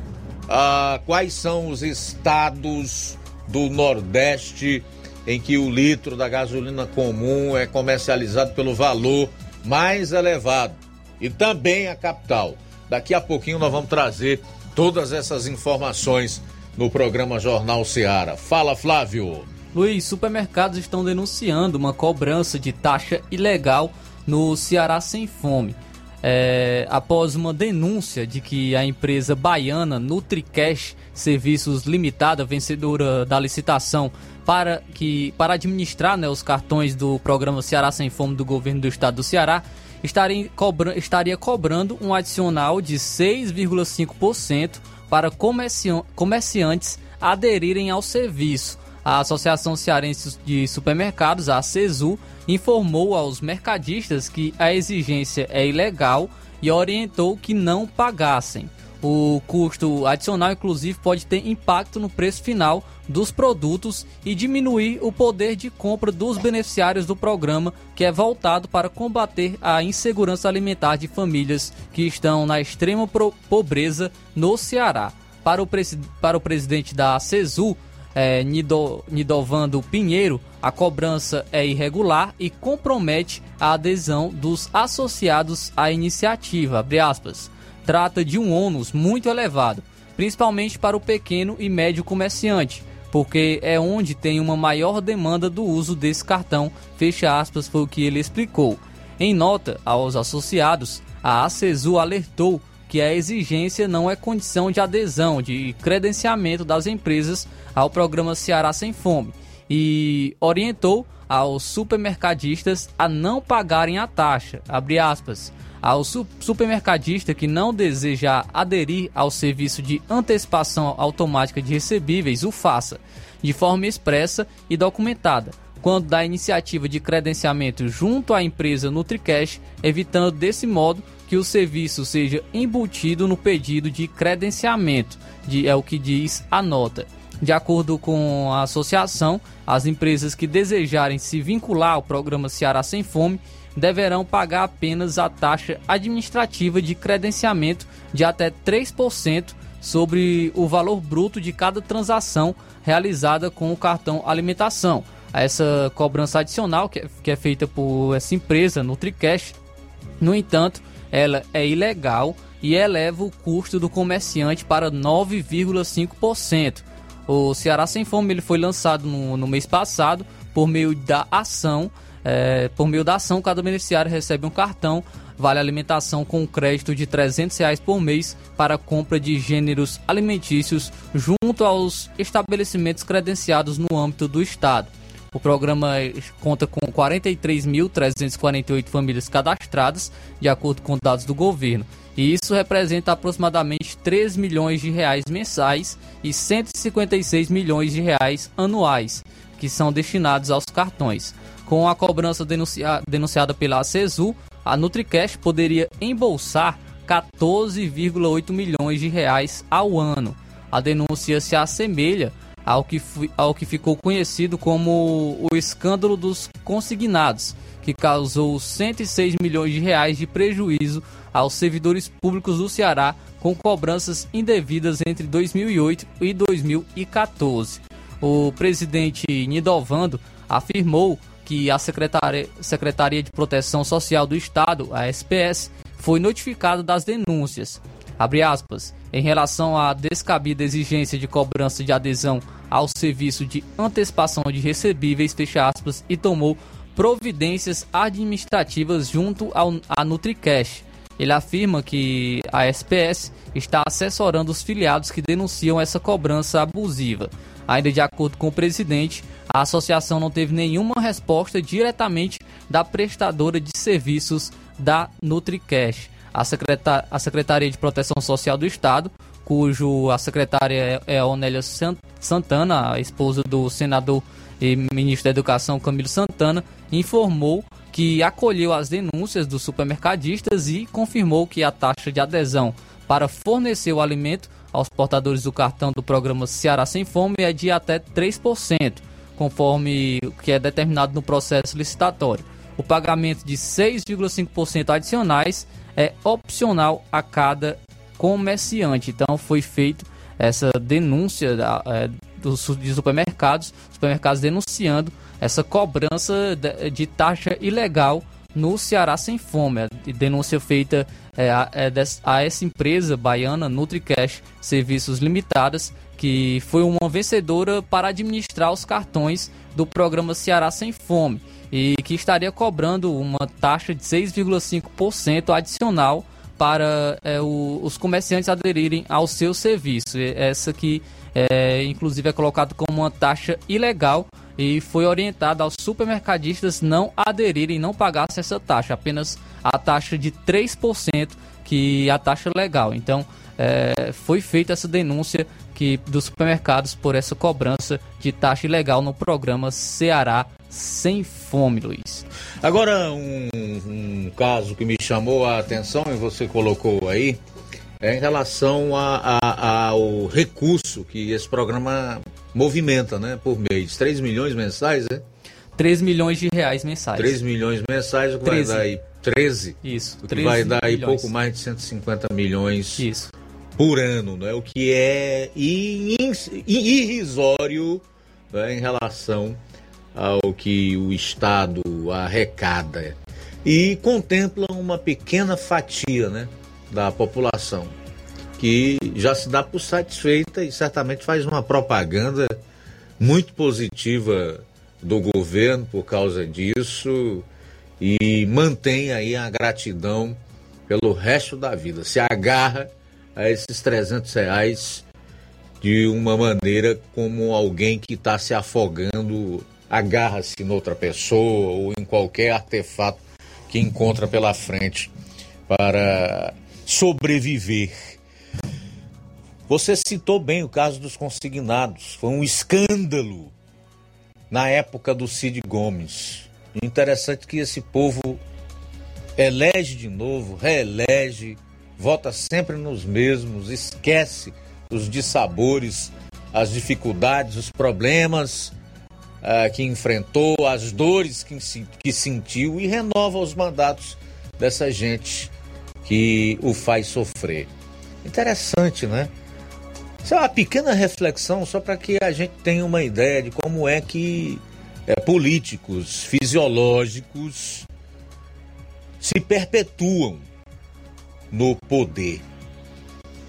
ah, quais são os estados do Nordeste em que o litro da gasolina comum é comercializado pelo valor mais elevado e também a capital. Daqui a pouquinho nós vamos trazer todas essas informações no programa Jornal Seara. Fala, Flávio. Luiz, supermercados estão denunciando uma cobrança de taxa ilegal no Ceará Sem Fome. É, após uma denúncia de que a empresa baiana NutriCash Serviços Limitada, vencedora da licitação para, que, para administrar né, os cartões do programa Ceará Sem Fome do governo do estado do Ceará, estaria, cobra, estaria cobrando um adicional de 6,5% para comerciantes aderirem ao serviço. A Associação Cearense de Supermercados, a CESU, informou aos mercadistas que a exigência é ilegal e orientou que não pagassem. O custo adicional, inclusive, pode ter impacto no preço final dos produtos e diminuir o poder de compra dos beneficiários do programa, que é voltado para combater a insegurança alimentar de famílias que estão na extrema pobreza no Ceará. Para o, para o presidente da CESU, é, Nido, Nidovando Pinheiro, a cobrança é irregular e compromete a adesão dos associados à iniciativa. Trata de um ônus muito elevado, principalmente para o pequeno e médio comerciante, porque é onde tem uma maior demanda do uso desse cartão, fecha aspas, foi o que ele explicou. Em nota aos associados, a ACESU alertou que a exigência não é condição de adesão, de credenciamento das empresas ao programa Ceará Sem Fome e orientou aos supermercadistas a não pagarem a taxa, abre aspas, ao supermercadista que não desejar aderir ao serviço de antecipação automática de recebíveis, o faça, de forma expressa e documentada, quando da iniciativa de credenciamento junto à empresa NutriCash, evitando desse modo que o serviço seja embutido no pedido de credenciamento, de, é o que diz a nota. De acordo com a associação, as empresas que desejarem se vincular ao programa Ceará Sem Fome deverão pagar apenas a taxa administrativa de credenciamento de até 3% sobre o valor bruto de cada transação realizada com o cartão alimentação. Essa cobrança adicional, que é, que é feita por essa empresa, NutriCash, no entanto, ela é ilegal e eleva o custo do comerciante para 9,5%. O Ceará Sem Fome ele foi lançado no, no mês passado por meio da ação é, por meio da ação, cada beneficiário recebe um cartão vale alimentação com crédito de 300 reais por mês para compra de gêneros alimentícios junto aos estabelecimentos credenciados no âmbito do Estado. O programa conta com 43.348 famílias cadastradas, de acordo com dados do governo. E isso representa aproximadamente 3 milhões de reais mensais e 156 milhões de reais anuais, que são destinados aos cartões. Com a cobrança denuncia, denunciada pela ACESU, a NutriCash poderia embolsar 14,8 milhões de reais ao ano. A denúncia se assemelha ao que, ao que ficou conhecido como o escândalo dos consignados, que causou 106 milhões de reais de prejuízo aos servidores públicos do Ceará com cobranças indevidas entre 2008 e 2014. O presidente Nidovando afirmou que a Secretaria, Secretaria de Proteção Social do Estado, a SPS, foi notificada das denúncias. Aspas, em relação à descabida exigência de cobrança de adesão ao serviço de antecipação de recebíveis, aspas, e tomou providências administrativas junto ao, à Nutricash. Ele afirma que a SPS está assessorando os filiados que denunciam essa cobrança abusiva. Ainda de acordo com o presidente, a associação não teve nenhuma resposta diretamente da prestadora de serviços da Nutricash. A, secretar a Secretaria de Proteção Social do Estado, cujo a secretária é, é Onélia Santana, a esposa do senador e ministro da Educação Camilo Santana, informou que acolheu as denúncias dos supermercadistas e confirmou que a taxa de adesão para fornecer o alimento aos portadores do cartão do programa Ceará Sem Fome é de até 3%, conforme o que é determinado no processo licitatório. O pagamento de 6,5% adicionais é opcional a cada comerciante. Então foi feito essa denúncia da, é, dos de supermercados, supermercados denunciando essa cobrança de, de taxa ilegal no Ceará Sem Fome. A denúncia feita é, a, é, a essa empresa baiana NutriCash Serviços Limitadas, que foi uma vencedora para administrar os cartões do programa Ceará Sem Fome e que estaria cobrando uma taxa de 6,5% adicional para é, o, os comerciantes aderirem ao seu serviço. Essa que, é, inclusive, é colocada como uma taxa ilegal e foi orientada aos supermercadistas não aderirem, não pagassem essa taxa, apenas a taxa de 3%, que é a taxa legal. Então, é, foi feita essa denúncia que dos supermercados por essa cobrança de taxa ilegal no programa Ceará Sem Fome, Luiz. Agora, um, um caso que me chamou a atenção e você colocou aí, é em relação a, a, ao recurso que esse programa movimenta, né, por mês. 3 milhões mensais, né? 3 milhões de reais mensais. 3 milhões mensais, o que 13. vai dar aí 13? Isso. O que vai dar aí milhões. pouco mais de 150 milhões Isso. por ano, né? O que é irrisório né, em relação ao que o Estado arrecada e contempla uma pequena fatia, né, da população que já se dá por satisfeita e certamente faz uma propaganda muito positiva do governo por causa disso e mantém aí a gratidão pelo resto da vida. Se agarra a esses 300 reais de uma maneira como alguém que está se afogando agarra-se noutra pessoa ou em qualquer artefato que encontra pela frente para sobreviver você citou bem o caso dos consignados. Foi um escândalo na época do Cid Gomes. Interessante que esse povo elege de novo, reelege, vota sempre nos mesmos, esquece os dissabores, as dificuldades, os problemas uh, que enfrentou, as dores que, que sentiu e renova os mandatos dessa gente que o faz sofrer. Interessante, né? Isso é uma pequena reflexão só para que a gente tenha uma ideia de como é que é, políticos fisiológicos se perpetuam no poder.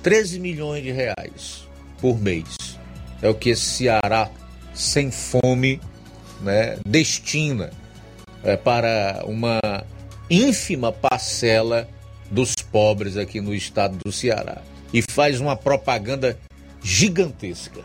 13 milhões de reais por mês é o que esse Ceará sem fome né, destina é, para uma ínfima parcela dos pobres aqui no estado do Ceará. E faz uma propaganda gigantesca.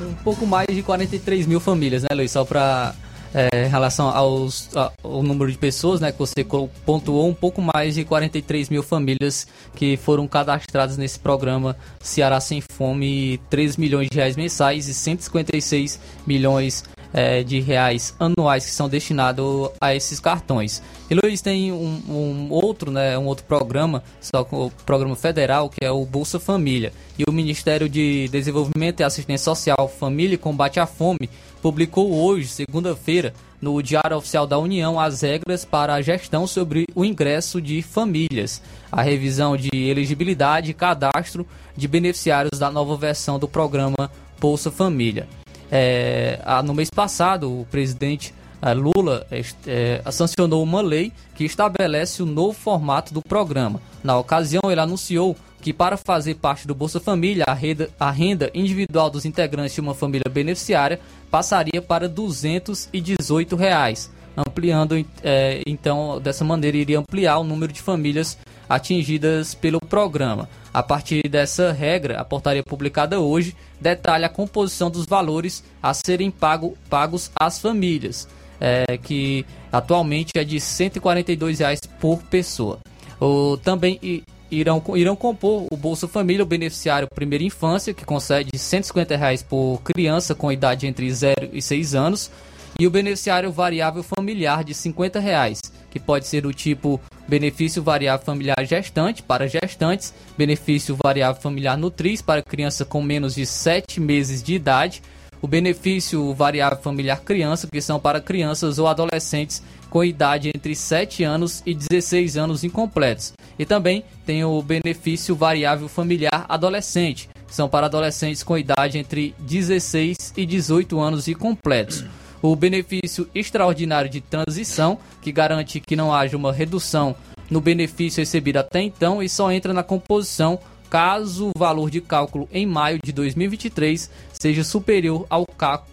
Um pouco mais de 43 mil famílias, né, Luiz? Só para é, em relação aos, ao número de pessoas, né, que você pontuou, um pouco mais de 43 mil famílias que foram cadastradas nesse programa Ceará Sem Fome, 3 milhões de reais mensais e 156 milhões é, de reais anuais que são destinados a esses cartões. E Luiz tem um, um, outro, né, um outro programa, só com o programa federal, que é o Bolsa Família. E o Ministério de Desenvolvimento e Assistência Social, Família e Combate à Fome publicou hoje, segunda-feira, no Diário Oficial da União as regras para a gestão sobre o ingresso de famílias, a revisão de elegibilidade e cadastro de beneficiários da nova versão do programa Bolsa Família. É, no mês passado, o presidente é, Lula é, sancionou uma lei que estabelece o novo formato do programa. Na ocasião, ele anunciou que para fazer parte do Bolsa Família, a renda, a renda individual dos integrantes de uma família beneficiária passaria para 218 reais, ampliando, é, então, dessa maneira, iria ampliar o número de famílias atingidas pelo programa. A partir dessa regra, a portaria publicada hoje detalha a composição dos valores a serem pago, pagos às famílias, é, que atualmente é de 142 reais por pessoa. O, também irão, irão compor o Bolsa Família, o beneficiário Primeira Infância, que concede 150 reais por criança com idade entre 0 e 6 anos, e o beneficiário variável familiar de 50 reais, que pode ser do tipo benefício variável familiar gestante para gestantes, benefício variável familiar nutriz para criança com menos de 7 meses de idade, o benefício variável familiar criança, que são para crianças ou adolescentes com idade entre 7 anos e 16 anos incompletos. E também tem o benefício variável familiar adolescente, que são para adolescentes com idade entre 16 e 18 anos incompletos. O benefício extraordinário de transição, que garante que não haja uma redução no benefício recebido até então e só entra na composição caso o valor de cálculo em maio de 2023 seja superior ao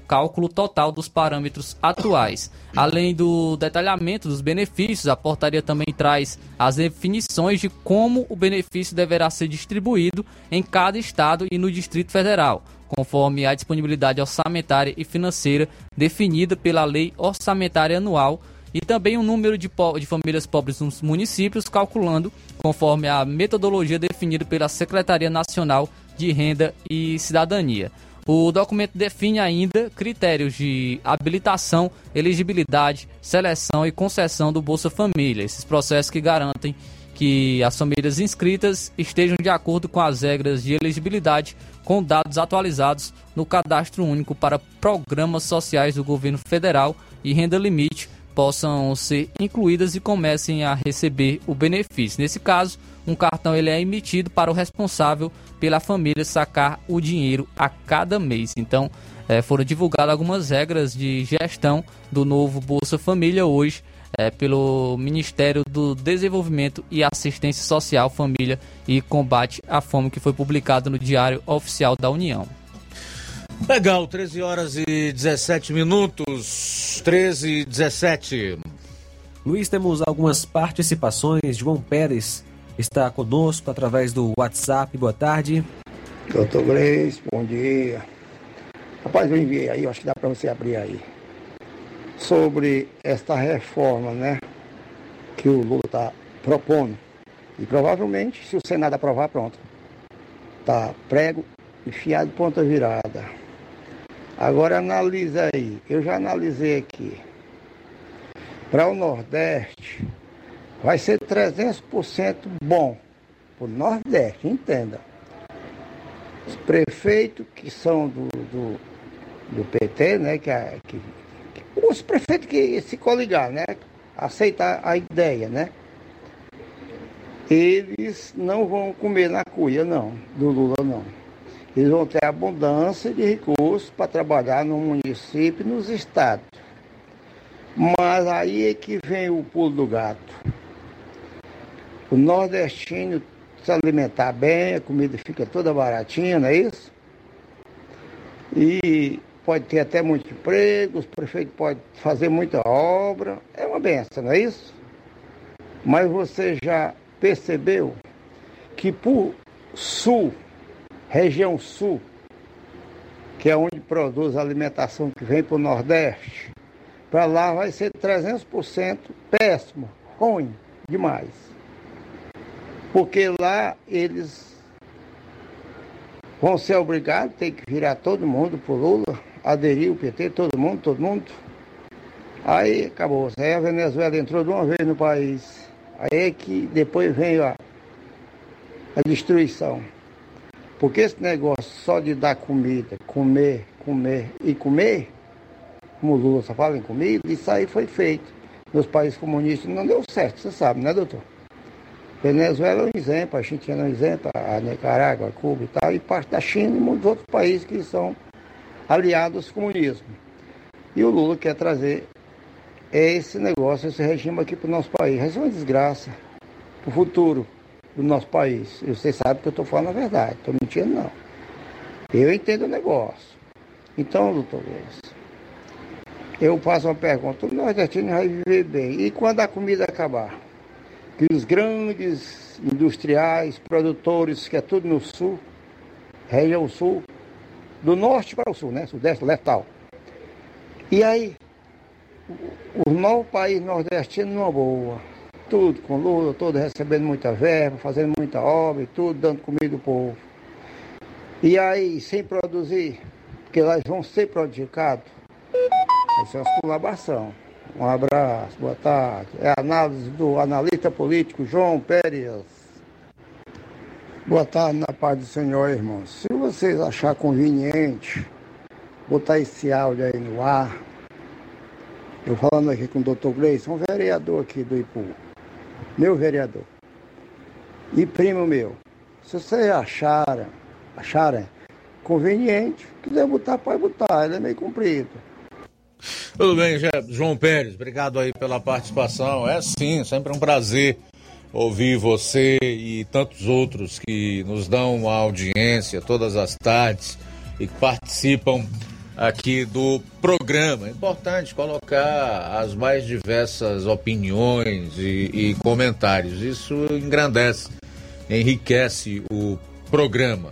cálculo total dos parâmetros atuais. Além do detalhamento dos benefícios, a portaria também traz as definições de como o benefício deverá ser distribuído em cada estado e no Distrito Federal, conforme a disponibilidade orçamentária e financeira definida pela Lei Orçamentária Anual e também o número de, de, famílias pobres nos municípios, calculando conforme a metodologia definida pela Secretaria Nacional de Renda e Cidadania. O documento define ainda critérios de habilitação, elegibilidade, seleção e concessão do Bolsa Família, esses processos que garantem que as famílias inscritas estejam de acordo com as regras de elegibilidade com dados atualizados no Cadastro Único para Programas Sociais do Governo Federal e Renda Limite possam ser incluídas e comecem a receber o benefício. Nesse caso, um cartão ele é emitido para o responsável pela família sacar o dinheiro a cada mês. Então, é, foram divulgadas algumas regras de gestão do novo Bolsa Família hoje é, pelo Ministério do Desenvolvimento e Assistência Social, Família e Combate à Fome, que foi publicado no Diário Oficial da União. Legal, 13 horas e 17 minutos. 13 e 17. Luiz, temos algumas participações. João Pérez está conosco através do WhatsApp. Boa tarde. Doutor Gleis, bom dia. Rapaz, eu enviei aí, eu acho que dá para você abrir aí. Sobre esta reforma, né? Que o Lula está propondo. E provavelmente, se o Senado aprovar, pronto. Tá prego, enfiado ponta virada. Agora analisa aí. Eu já analisei aqui. Para o Nordeste, vai ser 300% bom. Para o Nordeste, entenda. Os prefeitos que são do, do, do PT, né? Que, que, que, os prefeitos que se coligar, né? Aceitar a ideia, né? Eles não vão comer na cuia, não, do Lula, não eles vão ter abundância de recursos para trabalhar no município e nos estados. Mas aí é que vem o pulo do gato. O nordestino se alimentar bem, a comida fica toda baratinha, não é isso? E pode ter até muito emprego, os prefeitos podem fazer muita obra, é uma benção, não é isso? Mas você já percebeu que por sul região sul, que é onde produz a alimentação que vem para o Nordeste, para lá vai ser 300% péssimo, ruim demais. Porque lá eles vão ser obrigados, tem que virar todo mundo para o Lula, aderir o PT, todo mundo, todo mundo. Aí acabou. Aí a Venezuela entrou de uma vez no país. Aí é que depois veio a, a destruição. Porque esse negócio só de dar comida, comer, comer e comer, como Lula só fala em comida, isso aí foi feito. Nos países comunistas não deu certo, você sabe, né, doutor? Venezuela é um exemplo, a Argentina é um exemplo, a Nicarágua, Cuba e tal, e parte da China e muitos outros países que são aliados ao comunismo. E o Lula quer trazer esse negócio, esse regime aqui para o nosso país. Isso é uma desgraça para o futuro do nosso país. E vocês sabem que eu estou falando a verdade, estou mentindo não. Eu entendo o negócio. Então, doutor Luiz, eu faço uma pergunta, o nordestino vai viver bem. E quando a comida acabar? Que os grandes industriais, produtores, que é tudo no sul, região sul, do norte para o sul, né? Sudeste, letal. E aí, o novo país nordestino numa boa. Tudo com Lula, todo recebendo muita verba, fazendo muita obra e tudo, dando comida ao povo. E aí, sem produzir, porque elas vão ser prejudicados. Essa é uma colaboração. Um abraço, boa tarde. É a análise do analista político João Pérez. Boa tarde, na paz do Senhor, irmãos. Se vocês achar conveniente botar esse áudio aí no ar, eu falando aqui com o doutor Gleison, um vereador aqui do Ipu, meu vereador, e primo meu. Se vocês acharem, acharem conveniente, quiser botar, pode botar, ele é meio comprido. Tudo bem, João Pérez, obrigado aí pela participação. É sim, sempre um prazer ouvir você e tantos outros que nos dão a audiência todas as tardes e que participam aqui do programa. É importante colocar as mais diversas opiniões e, e comentários. Isso engrandece, enriquece o programa.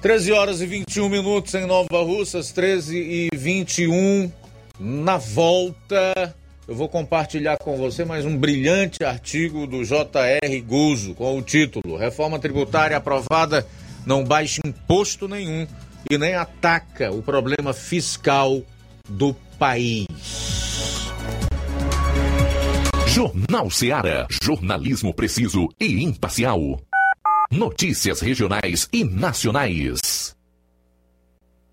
13 horas e 21 minutos em Nova Russas, 13 e 21. Na volta, eu vou compartilhar com você mais um brilhante artigo do J.R. Guzo com o título Reforma Tributária aprovada não baixa imposto nenhum e nem ataca o problema fiscal do país. Jornal Seara. Jornalismo preciso e imparcial. Notícias regionais e nacionais.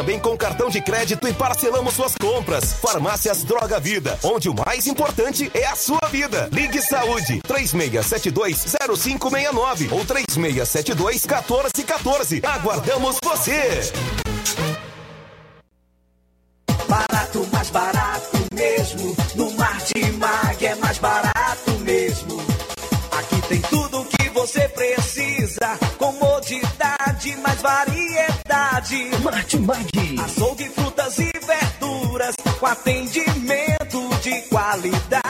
também com cartão de crédito e parcelamos suas compras. Farmácias Droga Vida, onde o mais importante é a sua vida. Ligue Saúde 36720569 ou 36721414. Aguardamos você. Barato, mais barato mesmo. No Martimag é mais barato mesmo. Aqui tem tudo o que você precisa. Comodidade, mais variedade. Martimag. Açougue, frutas e verduras. Com atendimento de qualidade.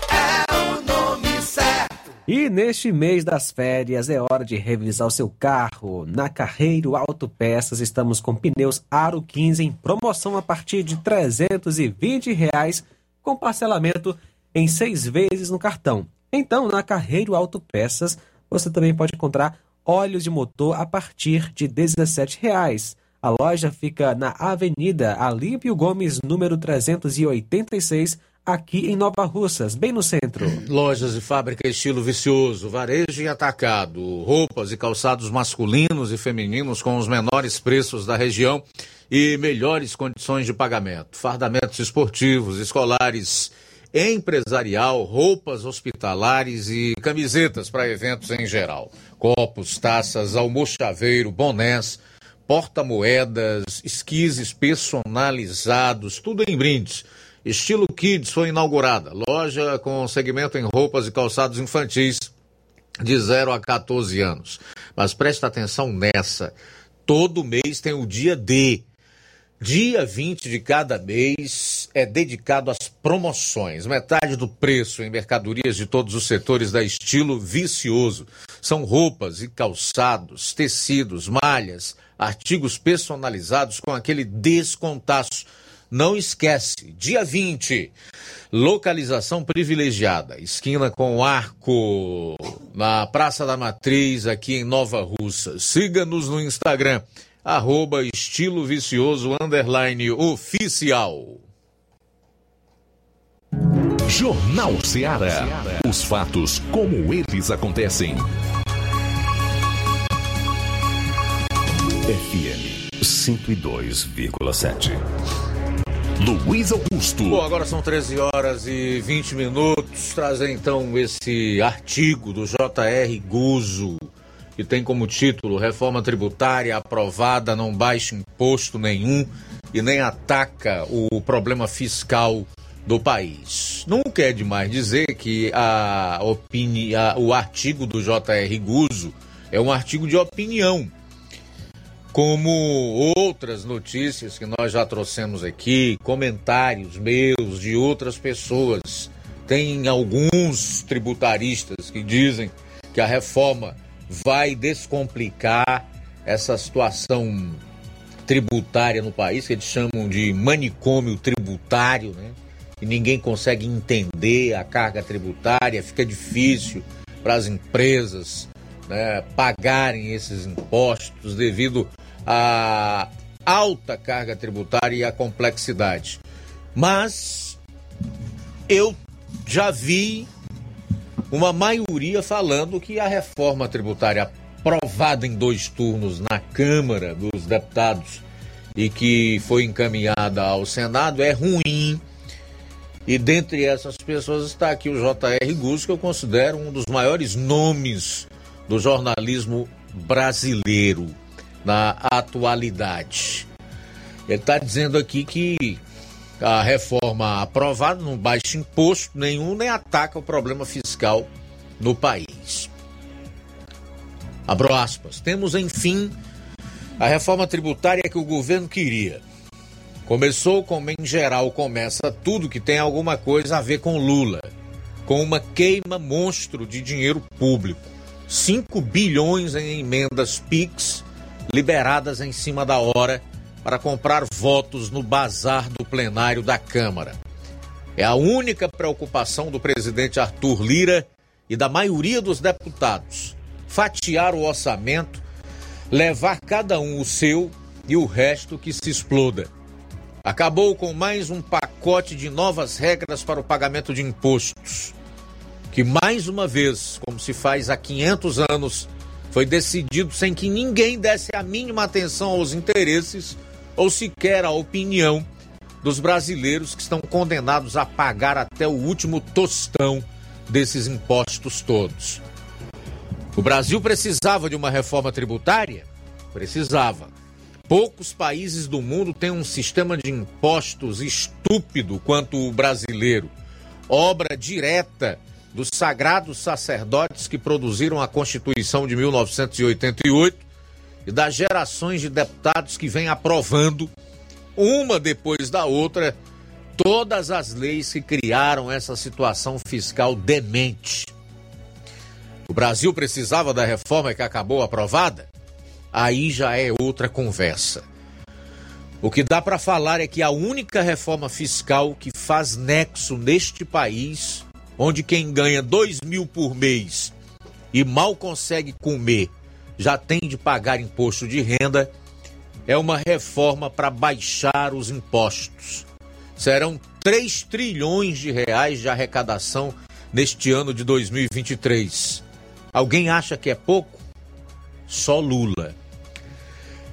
E neste mês das férias é hora de revisar o seu carro. Na Carreiro Autopeças estamos com pneus Aro 15 em promoção a partir de 320 reais, com parcelamento em seis vezes no cartão. Então, na Carreiro Autopeças, você também pode encontrar óleos de motor a partir de 17 reais. A loja fica na Avenida Alípio Gomes, número 386, aqui em Nova Russas, bem no centro. Lojas e fábrica estilo vicioso, varejo e atacado, roupas e calçados masculinos e femininos com os menores preços da região e melhores condições de pagamento. Fardamentos esportivos, escolares, empresarial, roupas hospitalares e camisetas para eventos em geral. Copos, taças, almochaveiro, bonés, porta-moedas, esquises personalizados, tudo em brindes. Estilo Kids foi inaugurada. Loja com segmento em roupas e calçados infantis de 0 a 14 anos. Mas presta atenção nessa. Todo mês tem o dia D. Dia 20 de cada mês é dedicado às promoções. Metade do preço em mercadorias de todos os setores da estilo vicioso. São roupas e calçados, tecidos, malhas, artigos personalizados com aquele descontaço. Não esquece, dia 20, localização privilegiada, esquina com arco, na Praça da Matriz, aqui em Nova Russa. Siga-nos no Instagram, arroba estilo vicioso, underline oficial. Jornal Ceará. Os fatos como eles acontecem. FM 102,7. Luiz Augusto. Bom, agora são 13 horas e 20 minutos. Trazer então esse artigo do J.R. Guzo, que tem como título Reforma Tributária aprovada, não baixa imposto nenhum e nem ataca o problema fiscal do país. Não quer demais dizer que a opini... O artigo do J.R. Guzo é um artigo de opinião como outras notícias que nós já trouxemos aqui, comentários meus de outras pessoas. Tem alguns tributaristas que dizem que a reforma vai descomplicar essa situação tributária no país, que eles chamam de manicômio tributário, né? E ninguém consegue entender a carga tributária, fica difícil para as empresas né, pagarem esses impostos devido à alta carga tributária e à complexidade. Mas eu já vi uma maioria falando que a reforma tributária aprovada em dois turnos na Câmara dos Deputados e que foi encaminhada ao Senado é ruim. E dentre essas pessoas está aqui o J.R. Gus, que eu considero um dos maiores nomes do jornalismo brasileiro na atualidade. Ele está dizendo aqui que a reforma aprovada não baixa imposto nenhum nem ataca o problema fiscal no país. Abro aspas. Temos, enfim, a reforma tributária que o governo queria. Começou como em geral começa tudo que tem alguma coisa a ver com Lula, com uma queima monstro de dinheiro público. 5 bilhões em emendas PIX liberadas em cima da hora para comprar votos no bazar do plenário da Câmara. É a única preocupação do presidente Arthur Lira e da maioria dos deputados: fatiar o orçamento, levar cada um o seu e o resto que se exploda. Acabou com mais um pacote de novas regras para o pagamento de impostos, que mais uma vez, como se faz há 500 anos, foi decidido sem que ninguém desse a mínima atenção aos interesses ou sequer a opinião dos brasileiros que estão condenados a pagar até o último tostão desses impostos todos. O Brasil precisava de uma reforma tributária? Precisava. Poucos países do mundo têm um sistema de impostos estúpido quanto o brasileiro, obra direta dos sagrados sacerdotes que produziram a Constituição de 1988 e das gerações de deputados que vêm aprovando, uma depois da outra, todas as leis que criaram essa situação fiscal demente. O Brasil precisava da reforma que acabou aprovada? Aí já é outra conversa. O que dá para falar é que a única reforma fiscal que faz nexo neste país, onde quem ganha dois mil por mês e mal consegue comer já tem de pagar imposto de renda, é uma reforma para baixar os impostos. Serão 3 trilhões de reais de arrecadação neste ano de 2023. Alguém acha que é pouco? Só Lula.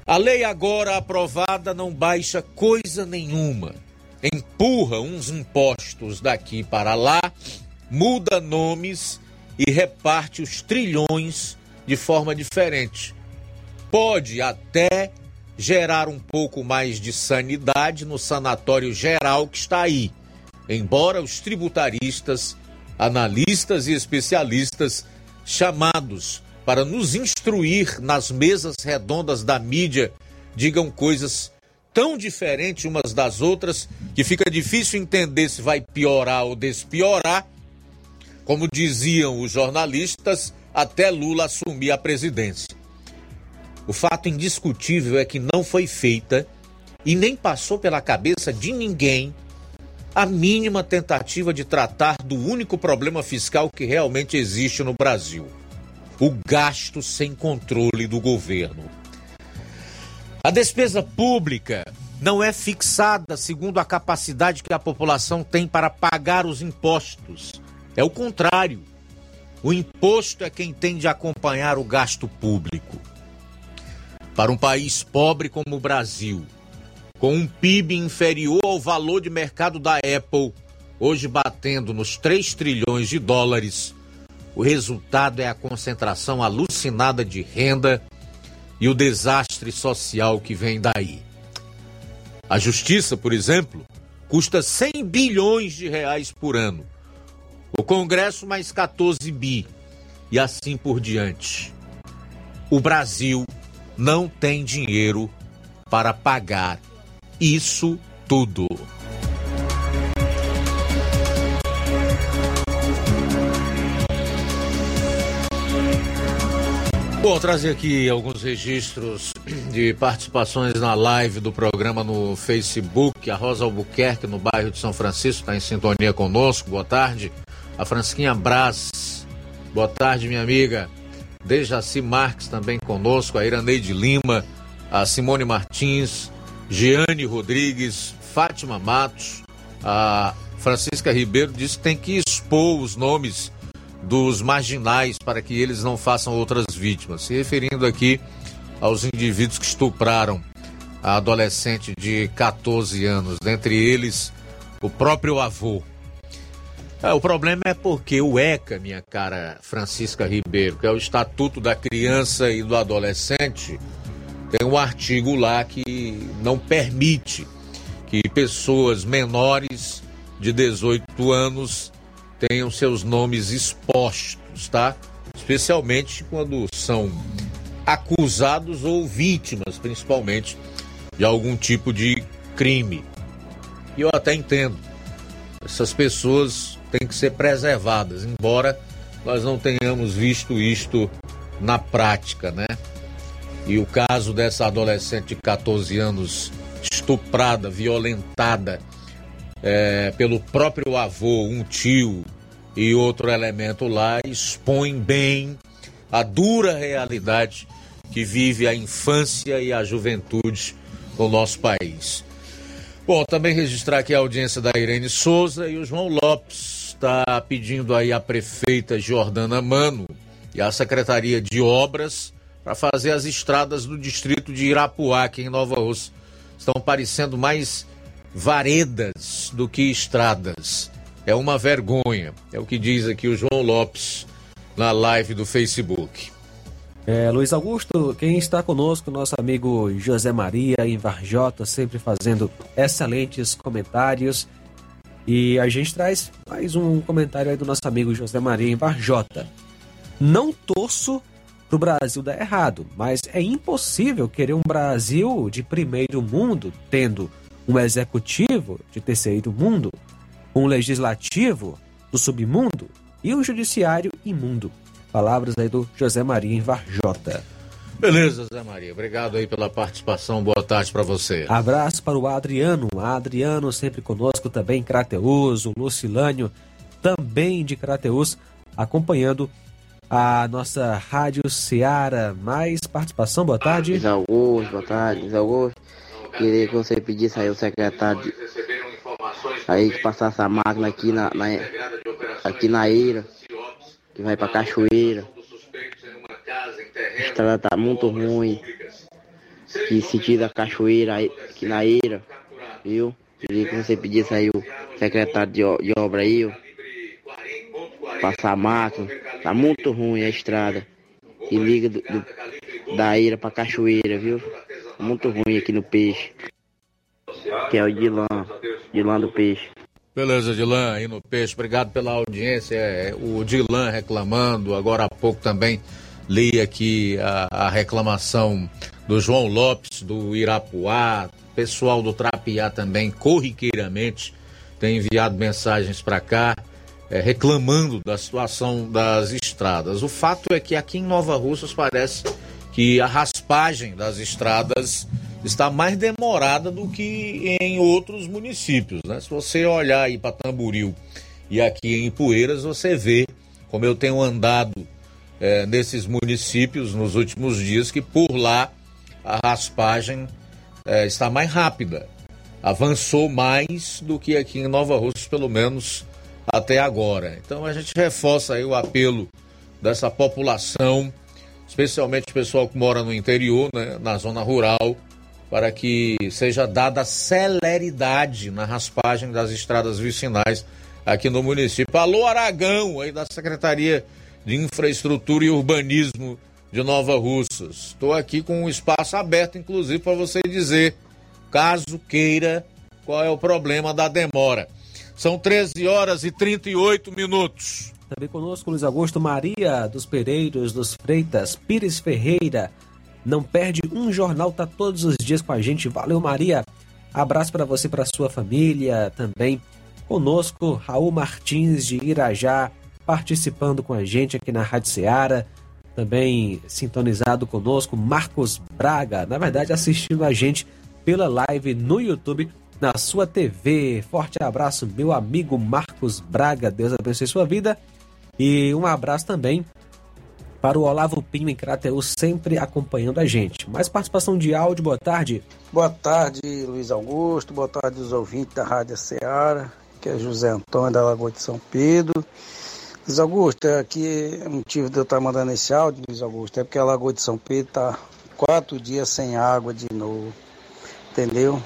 A lei agora aprovada não baixa coisa nenhuma. Empurra uns impostos daqui para lá, muda nomes e reparte os trilhões de forma diferente. Pode até gerar um pouco mais de sanidade no sanatório geral que está aí, embora os tributaristas, analistas e especialistas chamados para nos instruir nas mesas redondas da mídia digam coisas tão diferentes umas das outras que fica difícil entender se vai piorar ou despiorar. Como diziam os jornalistas, até Lula assumir a presidência. O fato indiscutível é que não foi feita e nem passou pela cabeça de ninguém a mínima tentativa de tratar do único problema fiscal que realmente existe no Brasil: o gasto sem controle do governo. A despesa pública não é fixada segundo a capacidade que a população tem para pagar os impostos. É o contrário. O imposto é quem tem de acompanhar o gasto público. Para um país pobre como o Brasil, com um PIB inferior ao valor de mercado da Apple, hoje batendo nos 3 trilhões de dólares, o resultado é a concentração alucinada de renda e o desastre social que vem daí. A justiça, por exemplo, custa 100 bilhões de reais por ano o Congresso mais 14 bi e assim por diante. O Brasil não tem dinheiro para pagar isso tudo. Bom, trazer aqui alguns registros de participações na live do programa no Facebook. A Rosa Albuquerque, no bairro de São Francisco, está em sintonia conosco. Boa tarde a Fransquinha Braz. Boa tarde, minha amiga. Dejaci Marques também conosco, a Iraneide Lima, a Simone Martins, Giane Rodrigues, Fátima Matos, a Francisca Ribeiro disse que tem que expor os nomes dos marginais para que eles não façam outras vítimas, se referindo aqui aos indivíduos que estupraram a adolescente de 14 anos, dentre eles o próprio avô. É, o problema é porque o ECA, minha cara Francisca Ribeiro, que é o Estatuto da Criança e do Adolescente, tem um artigo lá que não permite que pessoas menores de 18 anos tenham seus nomes expostos, tá? Especialmente quando são acusados ou vítimas, principalmente, de algum tipo de crime. E eu até entendo. Essas pessoas têm que ser preservadas, embora nós não tenhamos visto isto na prática, né? E o caso dessa adolescente de 14 anos estuprada, violentada é, pelo próprio avô, um tio e outro elemento lá, expõe bem a dura realidade que vive a infância e a juventude no nosso país. Bom, também registrar aqui a audiência da Irene Souza e o João Lopes está pedindo aí a prefeita Jordana Mano e a Secretaria de Obras para fazer as estradas do distrito de Irapuá, aqui em Nova Rússia. Estão parecendo mais varedas do que estradas. É uma vergonha. É o que diz aqui o João Lopes na live do Facebook. É, Luiz Augusto, quem está conosco, nosso amigo José Maria em Varjota, sempre fazendo excelentes comentários. E a gente traz mais um comentário aí do nosso amigo José Maria em Varjota. Não torço para o Brasil dar errado, mas é impossível querer um Brasil de primeiro mundo tendo um executivo de terceiro mundo, um legislativo do submundo e um judiciário imundo. Palavras aí do José Maria em Varjota. Beleza, Zé Maria. Obrigado aí pela participação. Boa tarde para você. Abraço para o Adriano. Adriano sempre conosco também, Crateus, o Lucilânio também de Crateus, acompanhando a nossa Rádio Ceará. Mais participação, boa tarde. Luiz Augusto, boa tarde, Luiz Augusto. Queria que você pedisse aí o secretário de... aí que passasse a máquina aqui na, na aqui na Ira, que vai pra Cachoeira. A estrada tá muito ruim. Que sentido da Cachoeira aqui na Ira, viu? Queria que você pedisse aí o secretário de, de obra aí, ó, passar a máquina. Tá muito ruim a estrada. E liga do, do, da Ira pra Cachoeira, viu? Muito ruim aqui no peixe. Que é o Dilan. Dilan do peixe. Beleza, Dilan, aí no Peixe. Obrigado pela audiência. É, o Dilan reclamando. Agora há pouco também li aqui a, a reclamação do João Lopes, do Irapuá. Pessoal do Trapiá também, corriqueiramente, tem enviado mensagens para cá. É, reclamando da situação das estradas. O fato é que aqui em Nova Russas parece que a raspagem das estradas está mais demorada do que em outros municípios. Né? Se você olhar aí para Tamboril e aqui em Poeiras, você vê, como eu tenho andado é, nesses municípios nos últimos dias, que por lá a raspagem é, está mais rápida. Avançou mais do que aqui em Nova Rússia, pelo menos até agora. Então a gente reforça aí o apelo dessa população, especialmente o pessoal que mora no interior, né, na zona rural, para que seja dada celeridade na raspagem das estradas vicinais aqui no município. Alô Aragão, aí da Secretaria de Infraestrutura e Urbanismo de Nova Russas. Estou aqui com um espaço aberto, inclusive, para você dizer, caso queira, qual é o problema da demora. São 13 horas e 38 minutos. Também conosco Luiz Augusto Maria dos Pereiros, dos Freitas, Pires Ferreira. Não perde um jornal, tá todos os dias com a gente. Valeu, Maria. Abraço para você, para sua família também. Conosco, Raul Martins de Irajá, participando com a gente aqui na Rádio Ceará. Também sintonizado conosco, Marcos Braga, na verdade assistindo a gente pela live no YouTube na sua TV. Forte abraço, meu amigo Marcos Braga. Deus abençoe sua vida. E um abraço também para o Olavo Pinho em Crateus, sempre acompanhando a gente. Mais participação de áudio, boa tarde. Boa tarde, Luiz Augusto. Boa tarde, os ouvintes da Rádio Ceará, que é José Antônio da Lagoa de São Pedro. Luiz Augusto, aqui o motivo de eu estar mandando esse áudio, Luiz Augusto, é porque a Lagoa de São Pedro está quatro dias sem água de novo, entendeu?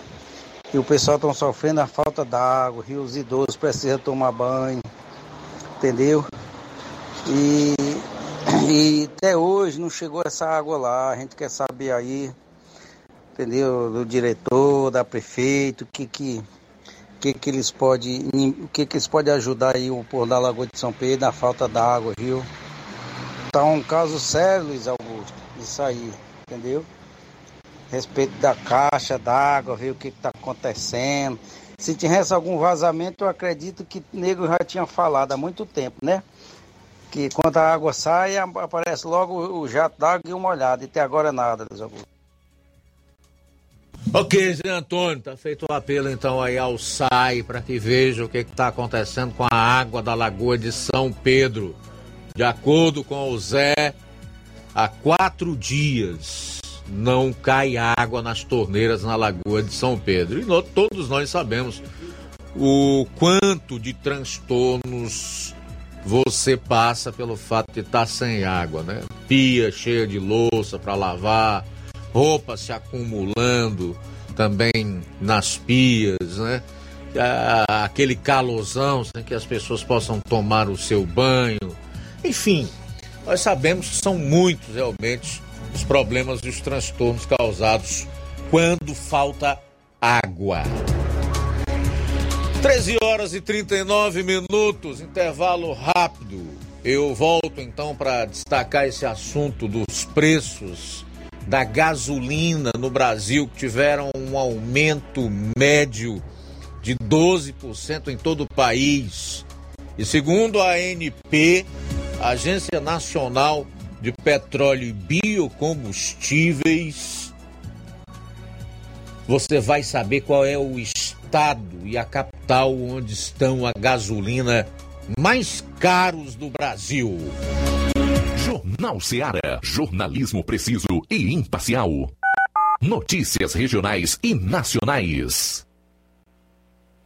E o pessoal está sofrendo a falta d'água, e os idosos precisam tomar banho, entendeu? E, e até hoje não chegou essa água lá, a gente quer saber aí entendeu? Do diretor, da prefeito, o que que, que que eles podem, o que que eles podem ajudar aí o povo da Lagoa de São Pedro na falta d'água, viu? Tá um caso sério, Luiz Augusto, isso aí, entendeu? Respeito da caixa d'água, ver o que que tá acontecendo. Se tivesse algum vazamento, eu acredito que o nego já tinha falado há muito tempo, né? Que quando a água sai, aparece logo o jato d'água e uma olhada. E até agora nada, Luiz Augusto. Ok, Zé Antônio, tá feito o apelo então aí ao SAI para que veja o que está acontecendo com a água da Lagoa de São Pedro. De acordo com o Zé, há quatro dias não cai água nas torneiras na Lagoa de São Pedro. E nós, todos nós sabemos o quanto de transtornos você passa pelo fato de estar sem água, né? Pia cheia de louça para lavar, roupa se acumulando também nas pias, né? Aquele calosão sem que as pessoas possam tomar o seu banho. Enfim, nós sabemos que são muitos realmente os problemas e os transtornos causados quando falta água. 13 horas e 39 minutos, intervalo rápido. Eu volto então para destacar esse assunto dos preços da gasolina no Brasil, que tiveram um aumento médio de 12% em todo o país. E segundo a ANP, Agência Nacional de Petróleo e Biocombustíveis, você vai saber qual é o estado e a onde estão a gasolina mais caros do Brasil. Jornal Seara. Jornalismo preciso e imparcial. Notícias regionais e nacionais.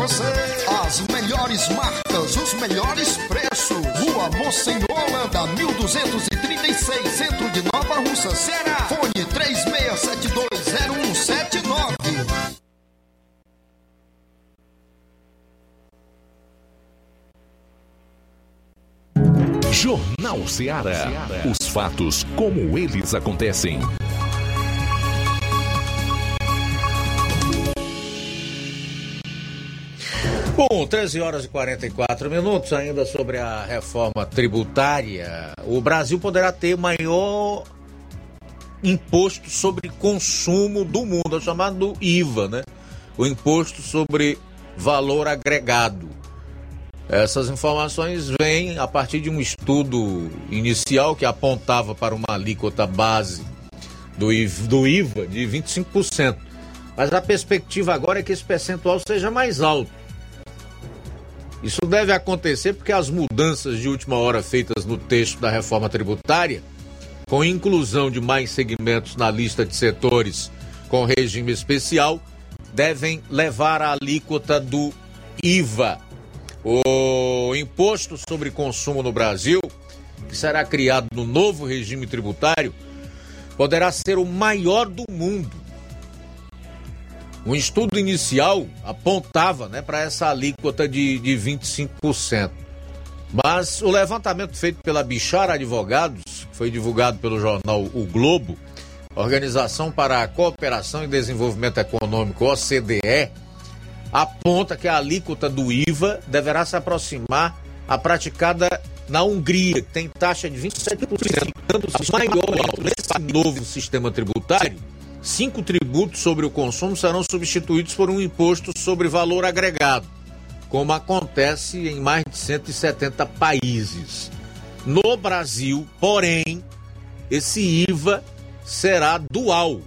você. As melhores marcas, os melhores preços. Rua Monsenhor Holanda, 1236, centro de Nova Russa, Ceará. Fone 36720179. Jornal Seara. Os fatos como eles acontecem. Bom, 13 horas e 44 minutos ainda sobre a reforma tributária. O Brasil poderá ter maior imposto sobre consumo do mundo, é chamado IVA, né? O imposto sobre valor agregado. Essas informações vêm a partir de um estudo inicial que apontava para uma alíquota base do IVA de 25%. Mas a perspectiva agora é que esse percentual seja mais alto. Isso deve acontecer porque as mudanças de última hora feitas no texto da reforma tributária, com inclusão de mais segmentos na lista de setores com regime especial, devem levar a alíquota do IVA, o imposto sobre consumo no Brasil, que será criado no novo regime tributário, poderá ser o maior do mundo. Um estudo inicial apontava né, para essa alíquota de, de 25%. Mas o levantamento feito pela Bichara Advogados, que foi divulgado pelo jornal O Globo, Organização para a Cooperação e Desenvolvimento Econômico, OCDE, aponta que a alíquota do IVA deverá se aproximar à praticada na Hungria, que tem taxa de 27%, ficando maior nesse novo sistema tributário. Cinco tributos sobre o consumo serão substituídos por um imposto sobre valor agregado, como acontece em mais de 170 países. No Brasil, porém, esse IVA será dual,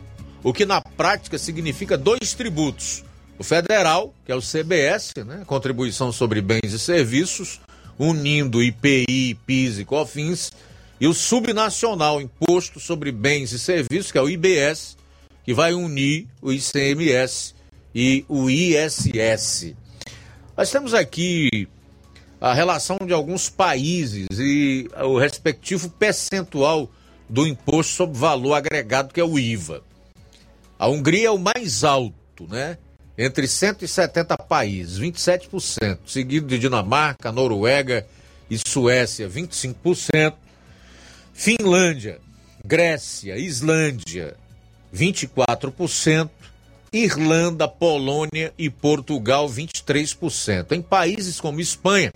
o que na prática significa dois tributos o federal, que é o CBS, né, Contribuição sobre Bens e Serviços, unindo IPI, PIS e COFINS, e o subnacional, Imposto sobre Bens e Serviços, que é o IBS, que vai unir o ICMS e o ISS. Nós temos aqui a relação de alguns países e o respectivo percentual do imposto sobre valor agregado, que é o IVA. A Hungria é o mais alto, né? entre 170 países, 27%, seguido de Dinamarca, Noruega e Suécia, 25%, Finlândia, Grécia, Islândia, 24%, Irlanda, Polônia e Portugal, 23%. Em países como Espanha,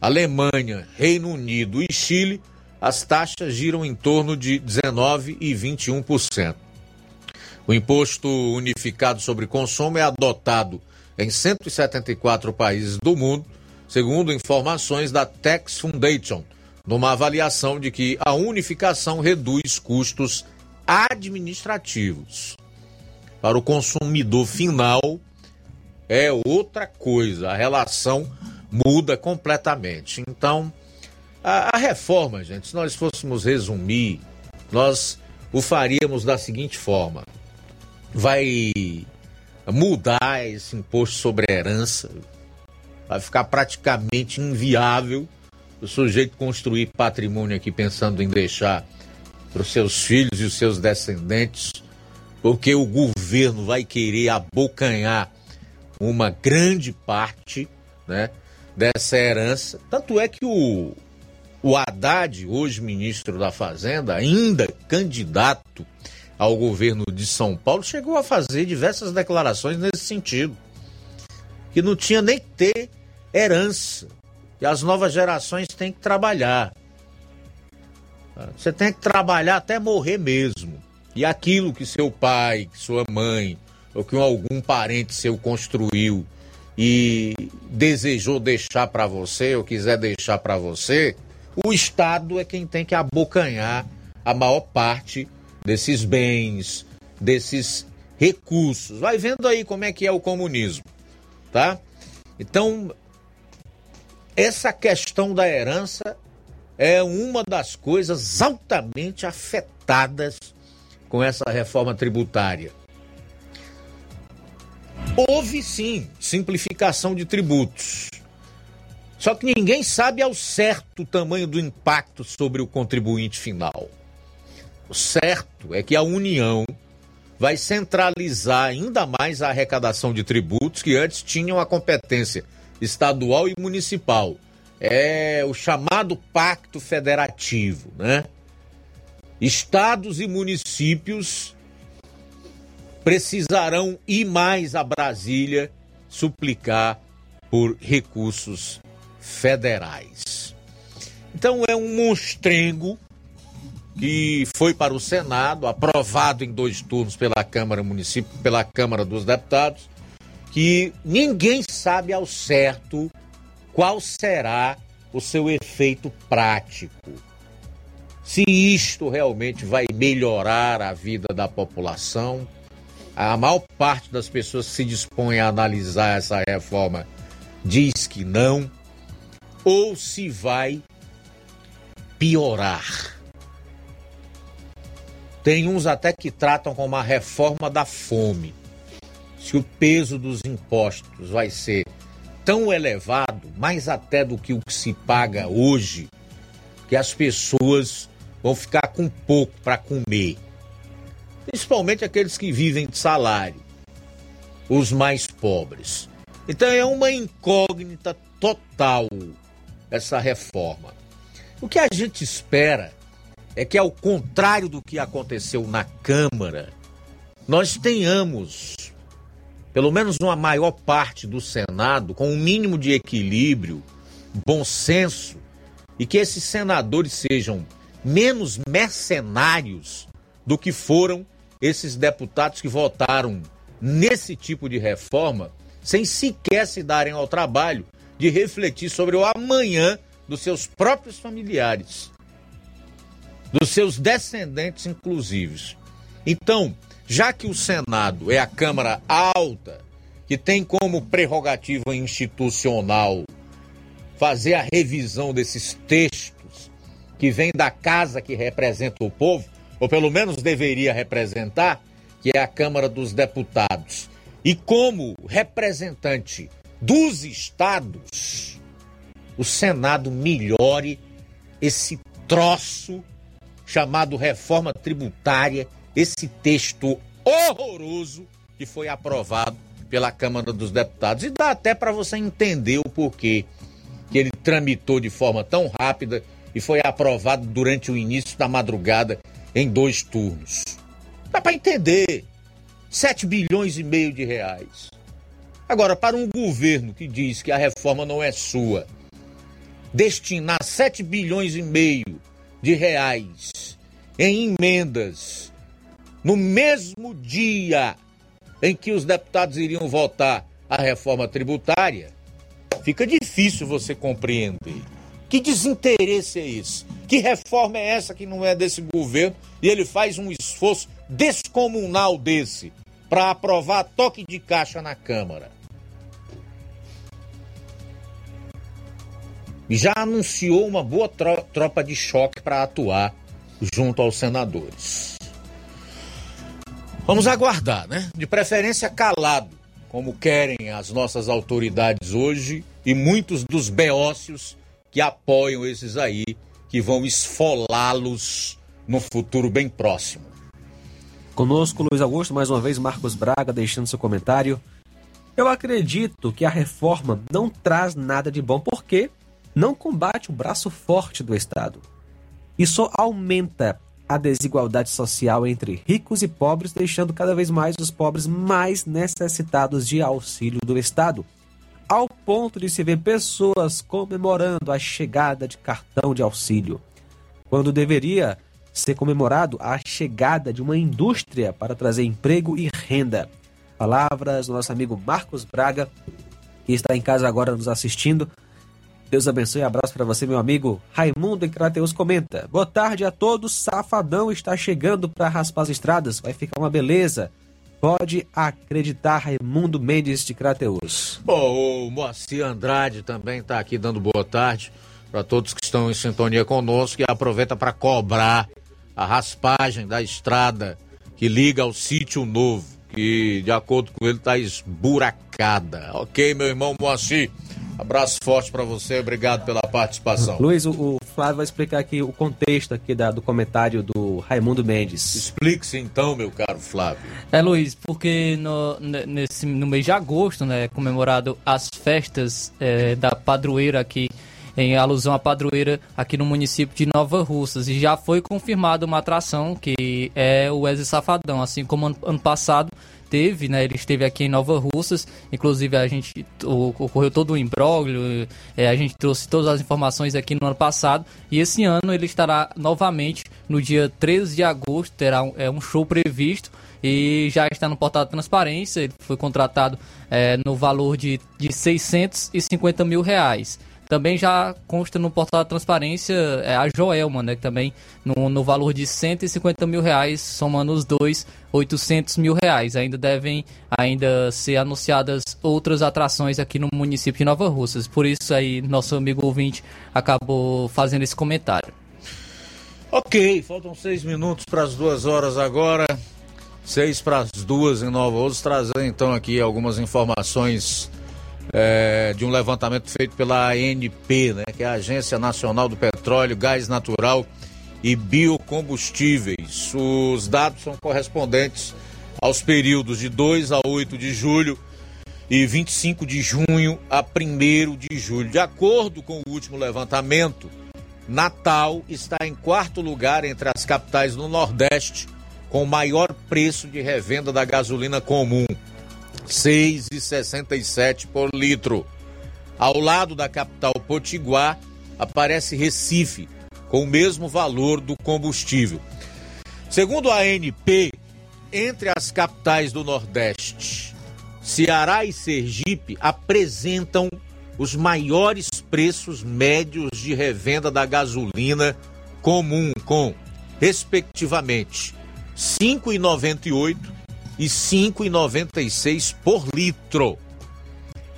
Alemanha, Reino Unido e Chile, as taxas giram em torno de 19% e 21%. O imposto unificado sobre consumo é adotado em 174 países do mundo, segundo informações da Tax Foundation, numa avaliação de que a unificação reduz custos administrativos. Para o consumidor final, é outra coisa, a relação muda completamente. Então, a, a reforma, gente, se nós fôssemos resumir, nós o faríamos da seguinte forma: vai mudar esse imposto sobre herança, vai ficar praticamente inviável o sujeito construir patrimônio aqui pensando em deixar para os seus filhos e os seus descendentes, porque o governo vai querer abocanhar uma grande parte né, dessa herança. Tanto é que o, o Haddad, hoje ministro da Fazenda, ainda candidato ao governo de São Paulo, chegou a fazer diversas declarações nesse sentido. Que não tinha nem que ter herança. E as novas gerações têm que trabalhar. Você tem que trabalhar até morrer mesmo. E aquilo que seu pai, que sua mãe, ou que algum parente seu construiu e desejou deixar para você, ou quiser deixar para você, o Estado é quem tem que abocanhar a maior parte desses bens, desses recursos. Vai vendo aí como é que é o comunismo, tá? Então, essa questão da herança é uma das coisas altamente afetadas com essa reforma tributária. Houve sim simplificação de tributos. Só que ninguém sabe ao certo o tamanho do impacto sobre o contribuinte final. O certo é que a União vai centralizar ainda mais a arrecadação de tributos que antes tinham a competência estadual e municipal. É o chamado Pacto Federativo, né? Estados e municípios precisarão ir mais a Brasília suplicar por recursos federais. Então é um monstrengo que foi para o Senado, aprovado em dois turnos pela Câmara Municipal, pela Câmara dos Deputados, que ninguém sabe ao certo qual será o seu efeito prático. se isto realmente vai melhorar a vida da população. A maior parte das pessoas que se dispõem a analisar essa reforma diz que não, ou se vai piorar. Tem uns até que tratam como a reforma da fome. Se o peso dos impostos vai ser tão elevado, mais até do que o que se paga hoje, que as pessoas vão ficar com pouco para comer. Principalmente aqueles que vivem de salário, os mais pobres. Então é uma incógnita total essa reforma. O que a gente espera é que, ao contrário do que aconteceu na Câmara, nós tenhamos pelo menos uma maior parte do Senado com um mínimo de equilíbrio, bom senso e que esses senadores sejam menos mercenários do que foram esses deputados que votaram nesse tipo de reforma sem sequer se darem ao trabalho de refletir sobre o amanhã dos seus próprios familiares, dos seus descendentes, inclusive. Então, já que o Senado é a Câmara Alta, que tem como prerrogativa institucional fazer a revisão desses textos que vêm da casa que representa o povo, ou pelo menos deveria representar, que é a Câmara dos Deputados. E como representante dos estados, o Senado melhore esse troço chamado reforma tributária esse texto horroroso que foi aprovado pela Câmara dos Deputados. E dá até para você entender o porquê que ele tramitou de forma tão rápida e foi aprovado durante o início da madrugada em dois turnos. Dá para entender. 7 bilhões e meio de reais. Agora, para um governo que diz que a reforma não é sua, destinar 7 bilhões e meio de reais em emendas no mesmo dia em que os deputados iriam votar a reforma tributária, fica difícil você compreender. Que desinteresse é esse? Que reforma é essa que não é desse governo e ele faz um esforço descomunal desse para aprovar toque de caixa na Câmara? Já anunciou uma boa tropa de choque para atuar junto aos senadores. Vamos aguardar, né? De preferência calado, como querem as nossas autoridades hoje e muitos dos beócios que apoiam esses aí, que vão esfolá-los no futuro bem próximo. Conosco, Luiz Augusto, mais uma vez, Marcos Braga, deixando seu comentário. Eu acredito que a reforma não traz nada de bom porque não combate o braço forte do Estado. Isso aumenta a desigualdade social entre ricos e pobres, deixando cada vez mais os pobres mais necessitados de auxílio do Estado, ao ponto de se ver pessoas comemorando a chegada de cartão de auxílio, quando deveria ser comemorado a chegada de uma indústria para trazer emprego e renda. Palavras do nosso amigo Marcos Braga, que está em casa agora nos assistindo. Deus abençoe e abraço para você, meu amigo. Raimundo em Crateus comenta. Boa tarde a todos. Safadão está chegando para raspar as estradas. Vai ficar uma beleza. Pode acreditar, Raimundo Mendes de Crateus. Bom, o Moacir Andrade também está aqui dando boa tarde para todos que estão em sintonia conosco e aproveita para cobrar a raspagem da estrada que liga ao sítio novo, que de acordo com ele está esburacada. Ok, meu irmão Moacir? Abraço forte para você, obrigado pela participação. Luiz, o, o, Flávio vai explicar aqui o contexto aqui da, do comentário do Raimundo Mendes. Explique-se então, meu caro Flávio. É, Luiz, porque no, nesse, no mês de agosto, né, comemorado as festas é, da padroeira aqui em alusão à padroeira aqui no município de Nova Russas. E já foi confirmada uma atração que é o Wesley Safadão, assim como ano, ano passado teve, né? Ele esteve aqui em Nova Russas, inclusive a gente ocorreu todo o imbróglio, é, a gente trouxe todas as informações aqui no ano passado e esse ano ele estará novamente no dia 13 de agosto, terá um, é, um show previsto e já está no portal de transparência, ele foi contratado é, no valor de, de 650 mil reais. Também já consta no portal da transparência é, a Joelma, né? Que também no, no valor de 150 mil reais, somando os dois, 800 mil reais. Ainda devem ainda ser anunciadas outras atrações aqui no município de Nova Russas. Por isso aí, nosso amigo ouvinte acabou fazendo esse comentário. Ok, faltam seis minutos para as duas horas agora. Seis para as duas em Nova Russas. Trazer então aqui algumas informações é, de um levantamento feito pela ANP, né, que é a Agência Nacional do Petróleo, Gás Natural e Biocombustíveis. Os dados são correspondentes aos períodos de 2 a 8 de julho e 25 de junho a 1 de julho. De acordo com o último levantamento, Natal está em quarto lugar entre as capitais do Nordeste com maior preço de revenda da gasolina comum, 6,67 por litro. Ao lado da capital Potiguar, aparece Recife, com o mesmo valor do combustível. Segundo a ANP, entre as capitais do Nordeste, Ceará e Sergipe apresentam os maiores preços médios de revenda da gasolina comum, com, respectivamente, 5,98 e 5,96 por litro.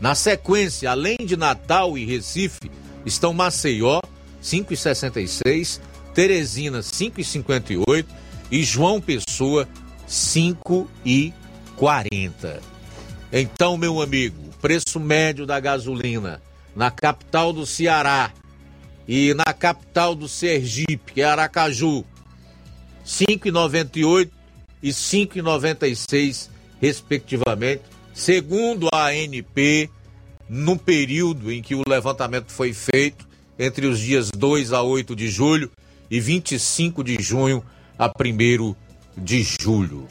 Na sequência, além de Natal e Recife, estão Maceió, 5,66, Teresina, 5,58 e João Pessoa, 5,40. Então, meu amigo, o preço médio da gasolina na capital do Ceará e na capital do Sergipe, que é Aracaju, 5,98 e 5,96 respectivamente, segundo a ANP, no período em que o levantamento foi feito, entre os dias 2 a 8 de julho e 25 de junho a 1 de julho.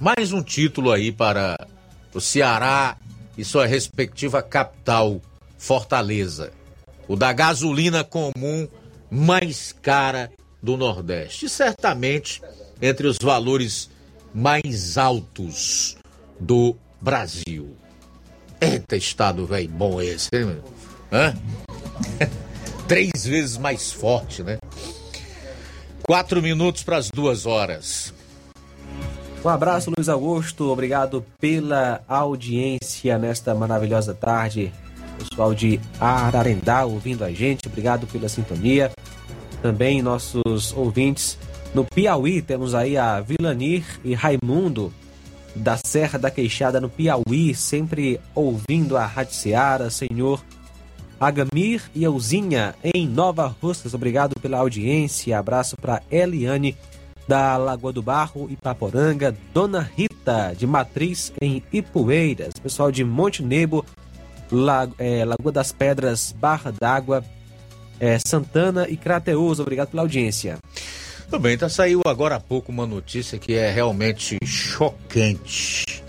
Mais um título aí para o Ceará e sua respectiva capital, Fortaleza. O da gasolina comum mais cara do Nordeste. E certamente entre os valores mais altos do Brasil. Eita, estado velho bom esse, hein? Hã? Três vezes mais forte, né? Quatro minutos para as duas horas. Um abraço, Luiz Augusto. Obrigado pela audiência nesta maravilhosa tarde. Pessoal de Ararendá ouvindo a gente, obrigado pela sintonia. Também nossos ouvintes no Piauí, temos aí a Vilanir e Raimundo da Serra da Queixada no Piauí, sempre ouvindo a Rádio senhor Agamir e Euzinha em Nova Russas. Obrigado pela audiência. Abraço para Eliane da Lagoa do Barro, Ipaporanga, Dona Rita de Matriz em Ipueiras, pessoal de Monte Nebo, é, Lagoa das Pedras, Barra d'Água, é, Santana e Crateus. Obrigado pela audiência. Tudo bem, então saiu agora há pouco uma notícia que é realmente chocante,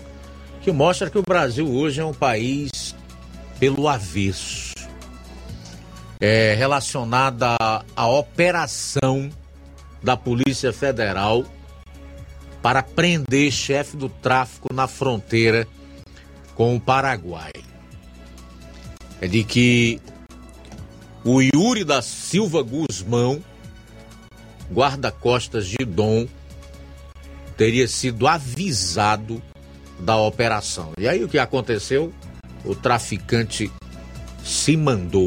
que mostra que o Brasil hoje é um país pelo avesso. É relacionada à operação da Polícia Federal para prender chefe do tráfico na fronteira com o Paraguai. É de que o Yuri da Silva Guzmão guarda-costas de Dom teria sido avisado da operação. E aí o que aconteceu? O traficante se mandou.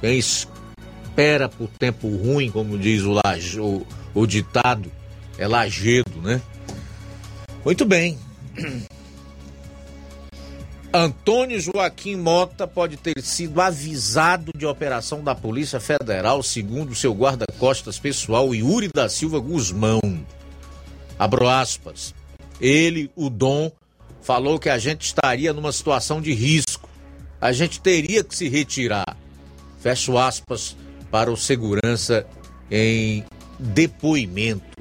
Quem espera por tempo ruim, como diz o, o, o ditado, é lajedo, né? Muito bem. Antônio Joaquim Mota pode ter sido avisado de operação da Polícia Federal, segundo seu guarda-costas pessoal, Yuri da Silva Guzmão. Abro aspas. Ele, o Dom, falou que a gente estaria numa situação de risco. A gente teria que se retirar. Fecho aspas para o segurança em depoimento.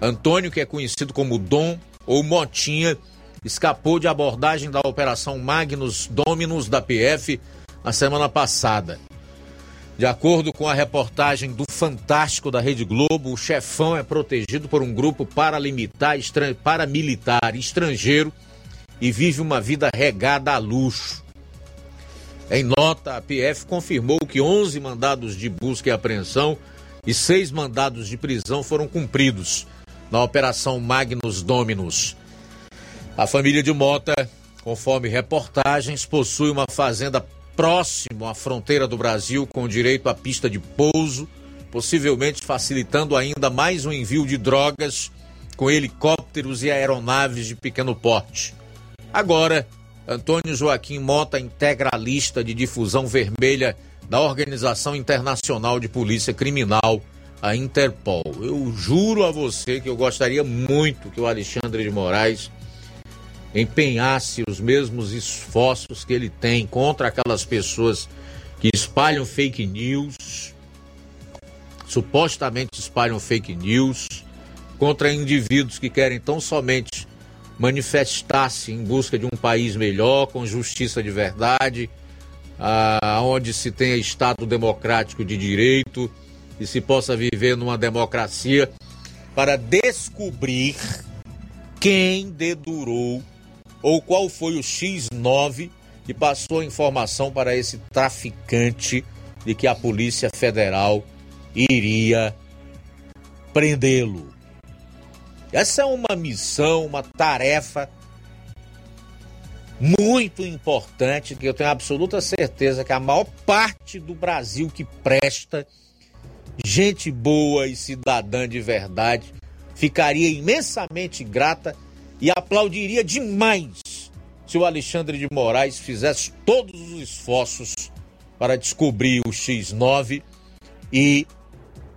Antônio, que é conhecido como Dom ou Motinha, escapou de abordagem da Operação Magnus Dominus da PF na semana passada. De acordo com a reportagem do Fantástico da Rede Globo, o chefão é protegido por um grupo paramilitar, estran... paramilitar estrangeiro e vive uma vida regada a luxo. Em nota, a PF confirmou que 11 mandados de busca e apreensão e seis mandados de prisão foram cumpridos na Operação Magnus Dominus. A família de Mota, conforme reportagens, possui uma fazenda próximo à fronteira do Brasil com direito à pista de pouso, possivelmente facilitando ainda mais o envio de drogas com helicópteros e aeronaves de pequeno porte. Agora, Antônio Joaquim Mota integra a lista de difusão vermelha da Organização Internacional de Polícia Criminal, a Interpol. Eu juro a você que eu gostaria muito que o Alexandre de Moraes empenhasse os mesmos esforços que ele tem contra aquelas pessoas que espalham fake news, supostamente espalham fake news, contra indivíduos que querem tão somente manifestar-se em busca de um país melhor, com justiça de verdade, ah, onde se tenha Estado democrático de direito e se possa viver numa democracia, para descobrir quem dedurou ou qual foi o X9 que passou a informação para esse traficante de que a Polícia Federal iria prendê-lo. Essa é uma missão, uma tarefa muito importante que eu tenho absoluta certeza que a maior parte do Brasil que presta, gente boa e cidadã de verdade, ficaria imensamente grata e aplaudiria demais se o Alexandre de Moraes fizesse todos os esforços para descobrir o X9 e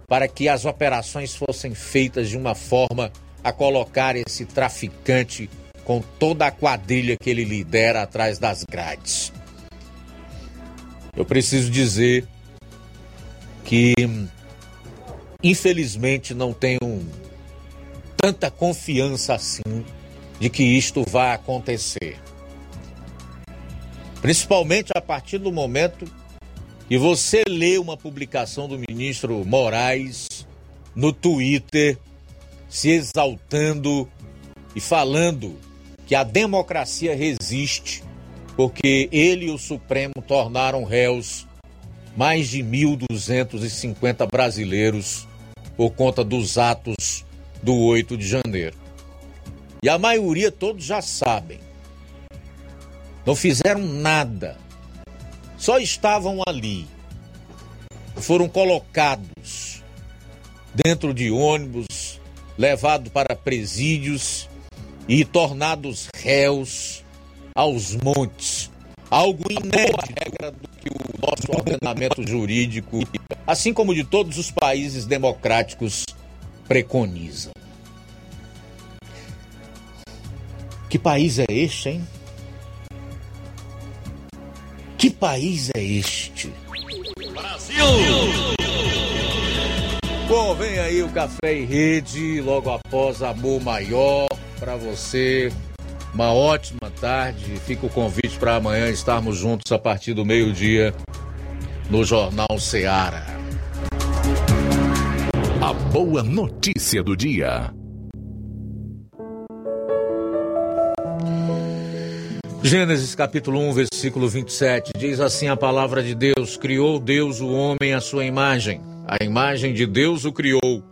para que as operações fossem feitas de uma forma a colocar esse traficante com toda a quadrilha que ele lidera atrás das grades. Eu preciso dizer que, infelizmente, não tenho tanta confiança assim de que isto vai acontecer. Principalmente a partir do momento que você lê uma publicação do ministro Moraes no Twitter se exaltando e falando que a democracia resiste porque ele e o Supremo tornaram réus mais de 1.250 brasileiros por conta dos atos do 8 de janeiro. E a maioria todos já sabem. Não fizeram nada. Só estavam ali. Foram colocados dentro de ônibus, levados para presídios e tornados réus aos montes. Algo inédito do que o nosso ordenamento jurídico, assim como de todos os países democráticos, preconizam. Que país é este, hein? Que país é este? Brasil! Bom, vem aí o Café e Rede, logo após Amor Maior, para você. Uma ótima tarde. Fica o convite para amanhã estarmos juntos a partir do meio-dia no Jornal Seara. A boa notícia do dia. Gênesis capítulo 1, versículo 27, diz assim a palavra de Deus: Criou Deus o homem à sua imagem, a imagem de Deus o criou,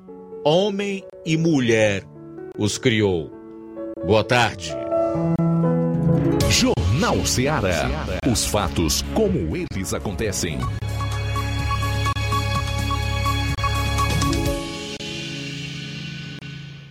homem e mulher os criou. Boa tarde. Jornal Ceará. Os fatos como eles acontecem.